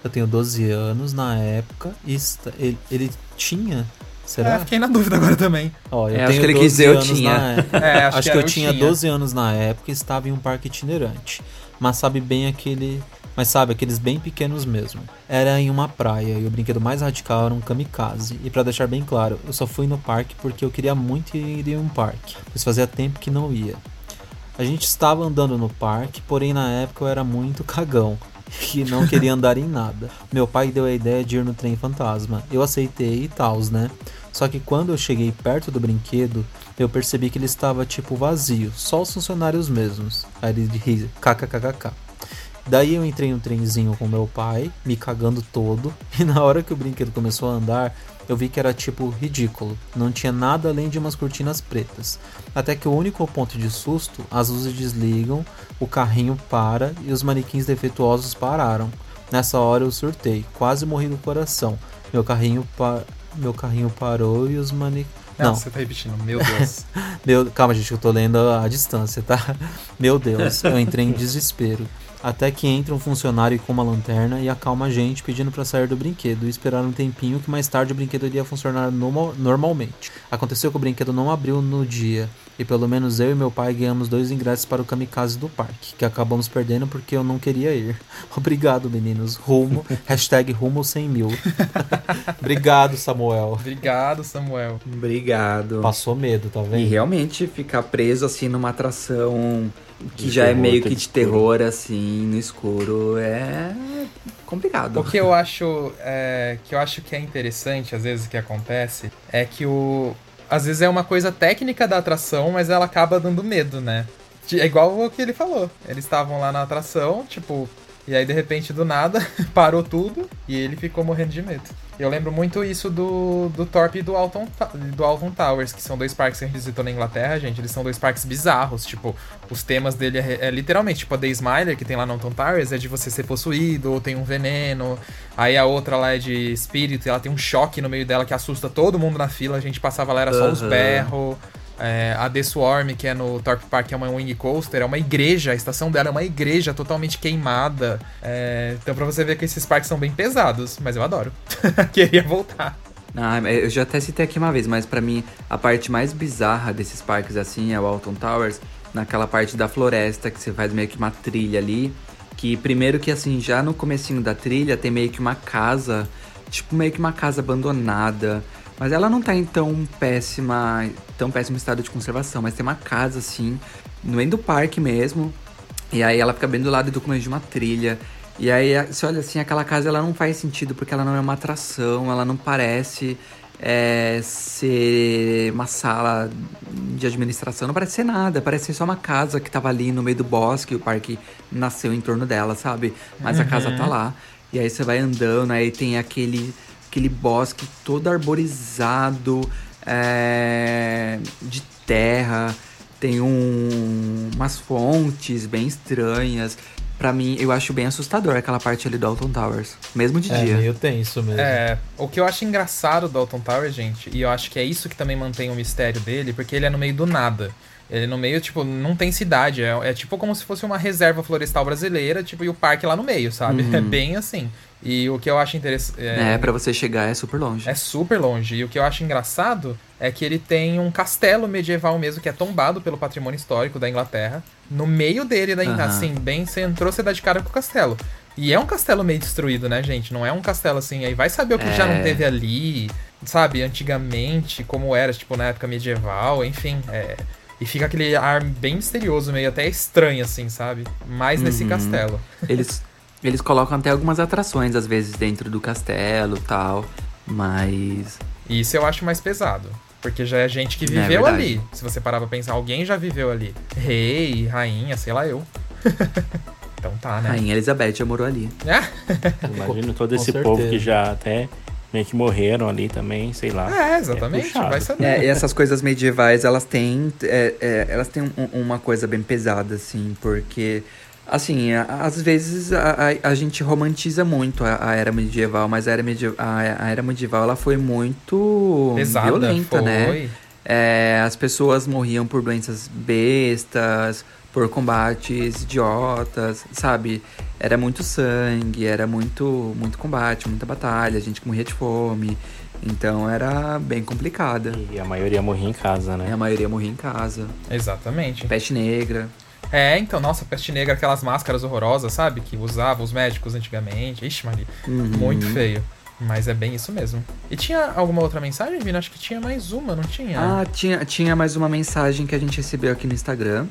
Speaker 5: Eu tenho 12 anos na época e está... ele, ele tinha Será?
Speaker 3: É, fiquei na dúvida agora também.
Speaker 5: Ó, eu é, acho que ele quis dizer eu tinha. Na... É, acho, acho que, que eu, eu tinha 12 anos na época e estava em um parque itinerante. Mas sabe bem aquele mas sabe, aqueles bem pequenos mesmo. Era em uma praia e o brinquedo mais radical era um kamikaze. E para deixar bem claro, eu só fui no parque porque eu queria muito ir em um parque, pois fazia tempo que não ia. A gente estava andando no parque, porém na época eu era muito cagão e não queria andar em nada. Meu pai deu a ideia de ir no trem fantasma. Eu aceitei e tals, né? Só que quando eu cheguei perto do brinquedo, eu percebi que ele estava tipo vazio, só os funcionários mesmos. Aí ele ri, kkkk. Daí eu entrei no trenzinho com meu pai, me cagando todo, e na hora que o brinquedo começou a andar, eu vi que era tipo ridículo. Não tinha nada além de umas cortinas pretas. Até que o único ponto de susto, as luzes desligam, o carrinho para e os manequins defeituosos pararam. Nessa hora eu surtei, quase morri do coração. Meu carrinho pa... meu carrinho parou e os manequins
Speaker 3: não, você tá repetindo, meu Deus.
Speaker 5: meu, calma, gente, eu tô lendo a distância, tá? Meu Deus, eu entrei em desespero até que entra um funcionário com uma lanterna e acalma a gente pedindo para sair do brinquedo e esperar um tempinho que mais tarde o brinquedo iria funcionar normal, normalmente. Aconteceu que o brinquedo não abriu no dia e pelo menos eu e meu pai ganhamos dois ingressos para o kamikaze do parque, que acabamos perdendo porque eu não queria ir. Obrigado, meninos. Rumo, hashtag rumo 100 mil. Obrigado, Samuel.
Speaker 3: Obrigado, Samuel.
Speaker 4: Obrigado.
Speaker 5: Passou medo, tá vendo?
Speaker 4: E realmente ficar preso assim numa atração que de já é meio que de escuro. terror, assim, no escuro, é complicado.
Speaker 3: O que eu acho é, que eu acho que é interessante, às vezes, que acontece, é que o. Às vezes é uma coisa técnica da atração, mas ela acaba dando medo, né? É igual o que ele falou. Eles estavam lá na atração, tipo, e aí de repente do nada parou tudo e ele ficou morrendo de medo. Eu lembro muito isso do, do Torp e do Alton, do Alton Towers, que são dois parques que a gente visitou na Inglaterra, gente. Eles são dois parques bizarros. Tipo, os temas dele é, é literalmente, tipo, a The Smiler, que tem lá no Alton Towers, é de você ser possuído, ou tem um veneno. Aí a outra lá é de espírito, e ela tem um choque no meio dela que assusta todo mundo na fila. A gente passava lá, era só uhum. os berros. É, a The Swarm, que é no Torp Park, é uma wing coaster, é uma igreja, a estação dela é uma igreja totalmente queimada. É, então pra você ver que esses parques são bem pesados, mas eu adoro. Queria voltar.
Speaker 4: Ah, eu já até citei aqui uma vez, mas para mim a parte mais bizarra desses parques assim é o Alton Towers, naquela parte da floresta que você faz meio que uma trilha ali, que primeiro que assim, já no comecinho da trilha tem meio que uma casa, tipo meio que uma casa abandonada, mas ela não tá em tão péssima, tão péssimo estado de conservação, mas tem uma casa assim, no meio do parque mesmo. E aí ela fica bem do lado do começo de uma trilha. E aí você olha assim, aquela casa ela não faz sentido porque ela não é uma atração, ela não parece é, ser uma sala de administração, não parece ser nada, parece ser só uma casa que tava ali no meio do bosque, o parque nasceu em torno dela, sabe? Mas uhum. a casa tá uhum. lá. E aí você vai andando, aí tem aquele aquele bosque todo arborizado é, de terra, tem um, umas fontes bem estranhas. Pra mim, eu acho bem assustador aquela parte ali do Alton Towers, mesmo de
Speaker 5: é,
Speaker 4: dia. É
Speaker 5: meio tenso mesmo.
Speaker 3: É, o que eu acho engraçado do Alton Towers, gente, e eu acho que é isso que também mantém o mistério dele, porque ele é no meio do nada. Ele no meio, tipo, não tem cidade. É, é, tipo como se fosse uma reserva florestal brasileira, tipo, e o parque lá no meio, sabe? Uhum. É bem assim. E o que eu acho interessante.
Speaker 4: É, é para você chegar é super longe.
Speaker 3: É super longe. E o que eu acho engraçado é que ele tem um castelo medieval mesmo, que é tombado pelo patrimônio histórico da Inglaterra. No meio dele, da, uhum. assim, bem, você entrou, você dá de cara com o castelo. E é um castelo meio destruído, né, gente? Não é um castelo assim, aí vai saber o que é... já não é. teve ali, sabe? Antigamente, como era, tipo, na época medieval, enfim. É... E fica aquele ar bem misterioso, meio até estranho, assim, sabe? Mais nesse uhum. castelo.
Speaker 4: Eles, eles colocam até algumas atrações, às vezes, dentro do castelo tal. Mas.
Speaker 3: Isso eu acho mais pesado. Porque já é gente que é viveu é ali. Se você parar pra pensar, alguém já viveu ali. Rei, rainha, sei lá eu. então tá, né?
Speaker 4: Rainha Elizabeth já morou ali.
Speaker 2: Imagino todo esse povo que já até meio que morreram ali também, sei lá.
Speaker 3: É, exatamente, é vai saber.
Speaker 4: É, e essas coisas medievais, elas têm, é, é, elas têm um, uma coisa bem pesada, assim, porque Assim, às vezes a, a, a, gente romantiza muito a, a era medieval, mas a era, medieval, a, a era medieval ela foi muito Pesada, violenta, né? foi. né? É, as pessoas morriam por doenças bestas, por combates idiotas, sabe? Era muito sangue, era muito, muito combate, muita batalha, a gente morria de fome. Então era bem complicada.
Speaker 2: E a maioria morria em casa, né?
Speaker 4: E a maioria morria em casa.
Speaker 3: Exatamente.
Speaker 4: Peste negra.
Speaker 3: É, então, nossa, peste negra, aquelas máscaras horrorosas, sabe? Que usavam os médicos antigamente. Ixi, Maria, uhum. muito feio. Mas é bem isso mesmo. E tinha alguma outra mensagem, Vina? Acho que tinha mais uma, não tinha?
Speaker 4: Ah, tinha, tinha mais uma mensagem que a gente recebeu aqui no Instagram.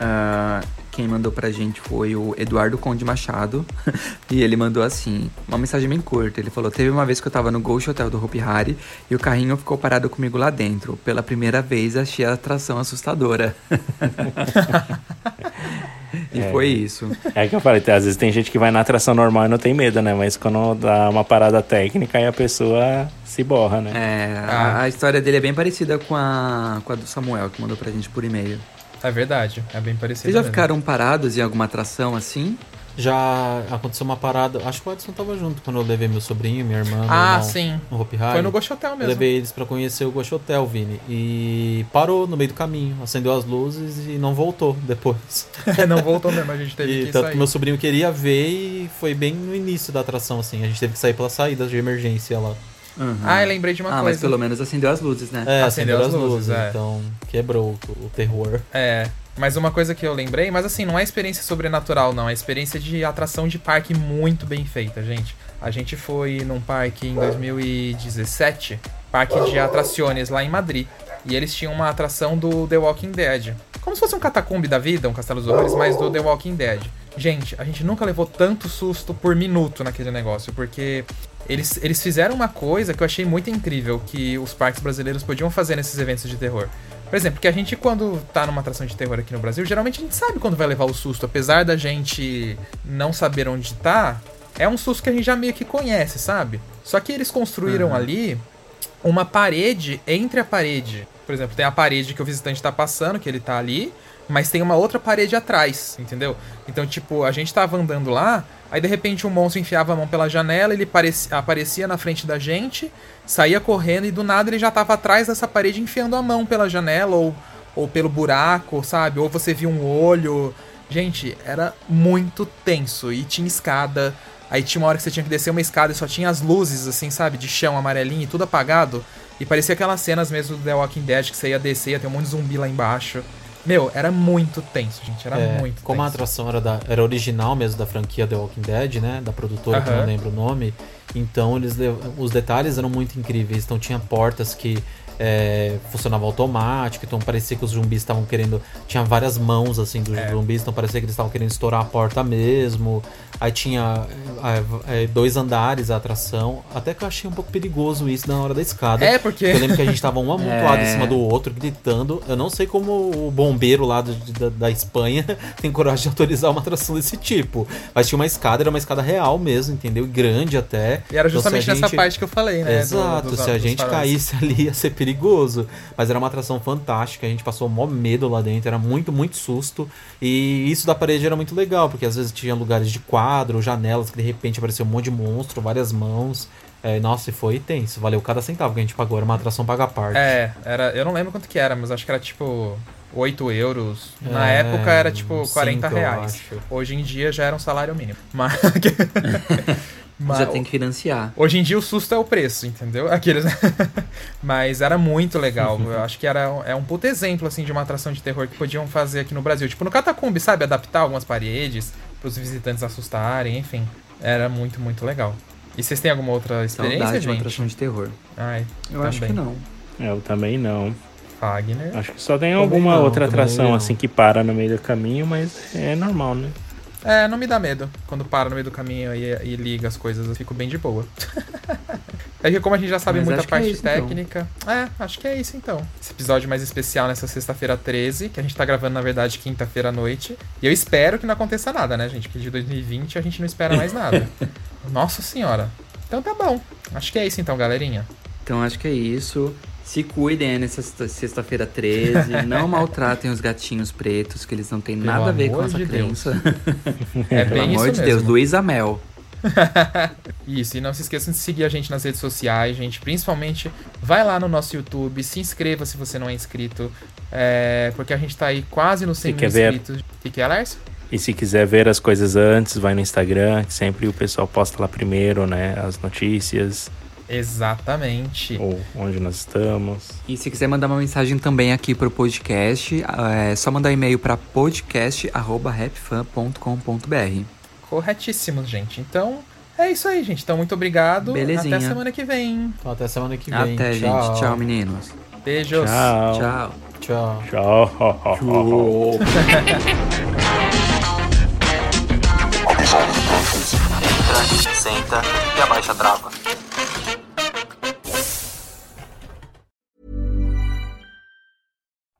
Speaker 4: Uh, quem mandou pra gente foi o Eduardo Conde Machado. e ele mandou assim, uma mensagem bem curta. Ele falou: Teve uma vez que eu tava no Ghost Hotel do Hopi Hari e o carrinho ficou parado comigo lá dentro. Pela primeira vez achei a atração assustadora. e é, foi isso.
Speaker 2: É que eu falei, às vezes tem gente que vai na atração normal e não tem medo, né? Mas quando dá uma parada técnica, aí a pessoa se borra, né?
Speaker 4: É, a, a história dele é bem parecida com a, com a do Samuel, que mandou pra gente por e-mail.
Speaker 3: É verdade, é bem parecido.
Speaker 4: Vocês já mesmo. ficaram parados em alguma atração assim?
Speaker 5: Já aconteceu uma parada. Acho que o Edson tava junto quando eu levei meu sobrinho, minha irmã.
Speaker 3: Ah, irmão, sim.
Speaker 5: No Hopi Hari.
Speaker 3: Foi no Ghost Hotel mesmo. Eu
Speaker 5: levei eles para conhecer o Ghost Hotel, Vini. E parou no meio do caminho, acendeu as luzes e não voltou depois.
Speaker 3: É, não voltou mesmo, a gente teve e, que
Speaker 5: tanto
Speaker 3: sair.
Speaker 5: que meu sobrinho queria ver e foi bem no início da atração, assim. A gente teve que sair pelas saídas de emergência lá.
Speaker 3: Uhum. Ah, eu lembrei de uma
Speaker 4: ah,
Speaker 3: coisa.
Speaker 4: mas pelo menos acendeu as luzes, né?
Speaker 5: É, acendeu, acendeu as, luzes, luzes é. então quebrou o, o terror.
Speaker 3: É, mas uma coisa que eu lembrei, mas assim, não é experiência sobrenatural, não. É experiência de atração de parque muito bem feita, gente. A gente foi num parque em 2017, parque de atrações lá em Madrid. E eles tinham uma atração do The Walking Dead. Como se fosse um catacumbi da vida, um castelo dos horrores, mas do The Walking Dead. Gente, a gente nunca levou tanto susto por minuto naquele negócio, porque eles, eles fizeram uma coisa que eu achei muito incrível que os parques brasileiros podiam fazer nesses eventos de terror. Por exemplo, que a gente, quando tá numa atração de terror aqui no Brasil, geralmente a gente sabe quando vai levar o susto. Apesar da gente não saber onde tá, é um susto que a gente já meio que conhece, sabe? Só que eles construíram uhum. ali uma parede entre a parede. Por exemplo, tem a parede que o visitante tá passando, que ele tá ali, mas tem uma outra parede atrás, entendeu? Então, tipo, a gente tava andando lá, aí de repente um monstro enfiava a mão pela janela, ele parecia, aparecia na frente da gente, saía correndo e do nada ele já tava atrás dessa parede enfiando a mão pela janela ou, ou pelo buraco, sabe? Ou você via um olho. Gente, era muito tenso e tinha escada. Aí tinha uma hora que você tinha que descer uma escada e só tinha as luzes, assim, sabe? De chão amarelinho e tudo apagado. E parecia aquelas cenas mesmo do The Walking Dead que você ia descer, ia ter um monte de zumbi lá embaixo. Meu, era muito tenso, gente. Era é, muito
Speaker 5: Como
Speaker 3: tenso.
Speaker 5: a atração era, da, era original mesmo da franquia The Walking Dead, né? Da produtora, que eu não lembro o nome. Então eles os detalhes eram muito incríveis. Então tinha portas que é, funcionava automático, então parecia que os zumbis estavam querendo. Tinha várias mãos assim dos é. zumbis, então parecia que eles estavam querendo estourar a porta mesmo. Aí tinha é, é, dois andares a atração. Até que eu achei um pouco perigoso isso na hora da escada.
Speaker 3: É, porque.
Speaker 5: Eu lembro que a gente tava um amontoado em cima do outro, gritando. Eu não sei como o bombeiro lá do, da, da Espanha tem coragem de autorizar uma atração desse tipo. Mas tinha uma escada, era uma escada real mesmo, entendeu? Grande até.
Speaker 3: E era justamente então, gente... nessa parte que eu falei, né?
Speaker 5: Exato. Do, do, se a gente caísse ali, ia ser perigoso. Mas era uma atração fantástica. A gente passou mó medo lá dentro. Era muito, muito susto. E isso da parede era muito legal, porque às vezes tinha lugares de quadro janelas, que de repente apareceu um monte de monstro, várias mãos. É, nossa, e foi tenso. Valeu cada centavo que a gente pagou. Era uma atração paga a parte.
Speaker 3: É, era, eu não lembro quanto que era, mas acho que era tipo 8 euros. Na é, época era tipo 40 reais. Hoje em dia já era um salário mínimo. Mas.
Speaker 4: Mas, Já tem que financiar.
Speaker 3: Hoje em dia o susto é o preço, entendeu? Aqueles. Mas era muito legal. Eu acho que era é um puto exemplo assim de uma atração de terror que podiam fazer aqui no Brasil. Tipo no Catacumbi, sabe? Adaptar algumas paredes para os visitantes assustarem, enfim. Era muito, muito legal. E vocês têm alguma outra experiência, Saudade gente?
Speaker 4: de uma atração de terror.
Speaker 3: Ai,
Speaker 4: eu também. acho que não.
Speaker 2: Eu também não.
Speaker 3: Fagner.
Speaker 2: Acho que só tem alguma não, outra atração assim que para no meio do caminho, mas é normal, né?
Speaker 3: É, não me dá medo. Quando para no meio do caminho e, e liga as coisas, eu fico bem de boa. é que como a gente já sabe Mas muita parte é isso, então. técnica. Então. É, acho que é isso então. Esse episódio mais especial nessa sexta-feira 13, que a gente tá gravando, na verdade, quinta-feira à noite. E eu espero que não aconteça nada, né, gente? Porque de 2020 a gente não espera mais nada. Nossa senhora. Então tá bom. Acho que é isso então, galerinha.
Speaker 4: Então acho que é isso. Se cuidem nessa sexta-feira 13. não maltratem os gatinhos pretos, que eles não têm Pelo nada a ver com essa de crença.
Speaker 3: é bem Pelo amor de
Speaker 4: Deus, Luísa Mel.
Speaker 3: Isso, e não se esqueçam de seguir a gente nas redes sociais, gente. Principalmente, vai lá no nosso YouTube, se inscreva se você não é inscrito. É, porque a gente tá aí quase nos 100 mil inscritos. O que, que é, Lars?
Speaker 2: E se quiser ver as coisas antes, vai no Instagram, que sempre o pessoal posta lá primeiro, né? As notícias.
Speaker 3: Exatamente.
Speaker 2: Ou onde nós estamos.
Speaker 4: E se quiser mandar uma mensagem também aqui pro podcast, é só mandar um e-mail para podcast@rapfan.com.br.
Speaker 3: Corretíssimo, gente. Então, é isso aí, gente. Então, muito obrigado.
Speaker 4: Belezinha.
Speaker 3: Até semana que vem.
Speaker 5: Então, até semana que vem.
Speaker 4: Até,
Speaker 5: Tchau.
Speaker 4: gente. Tchau, meninos.
Speaker 3: Beijos.
Speaker 2: Tchau.
Speaker 4: Tchau.
Speaker 5: Tchau.
Speaker 2: Tchau.
Speaker 4: Entra, senta e abaixa a trava.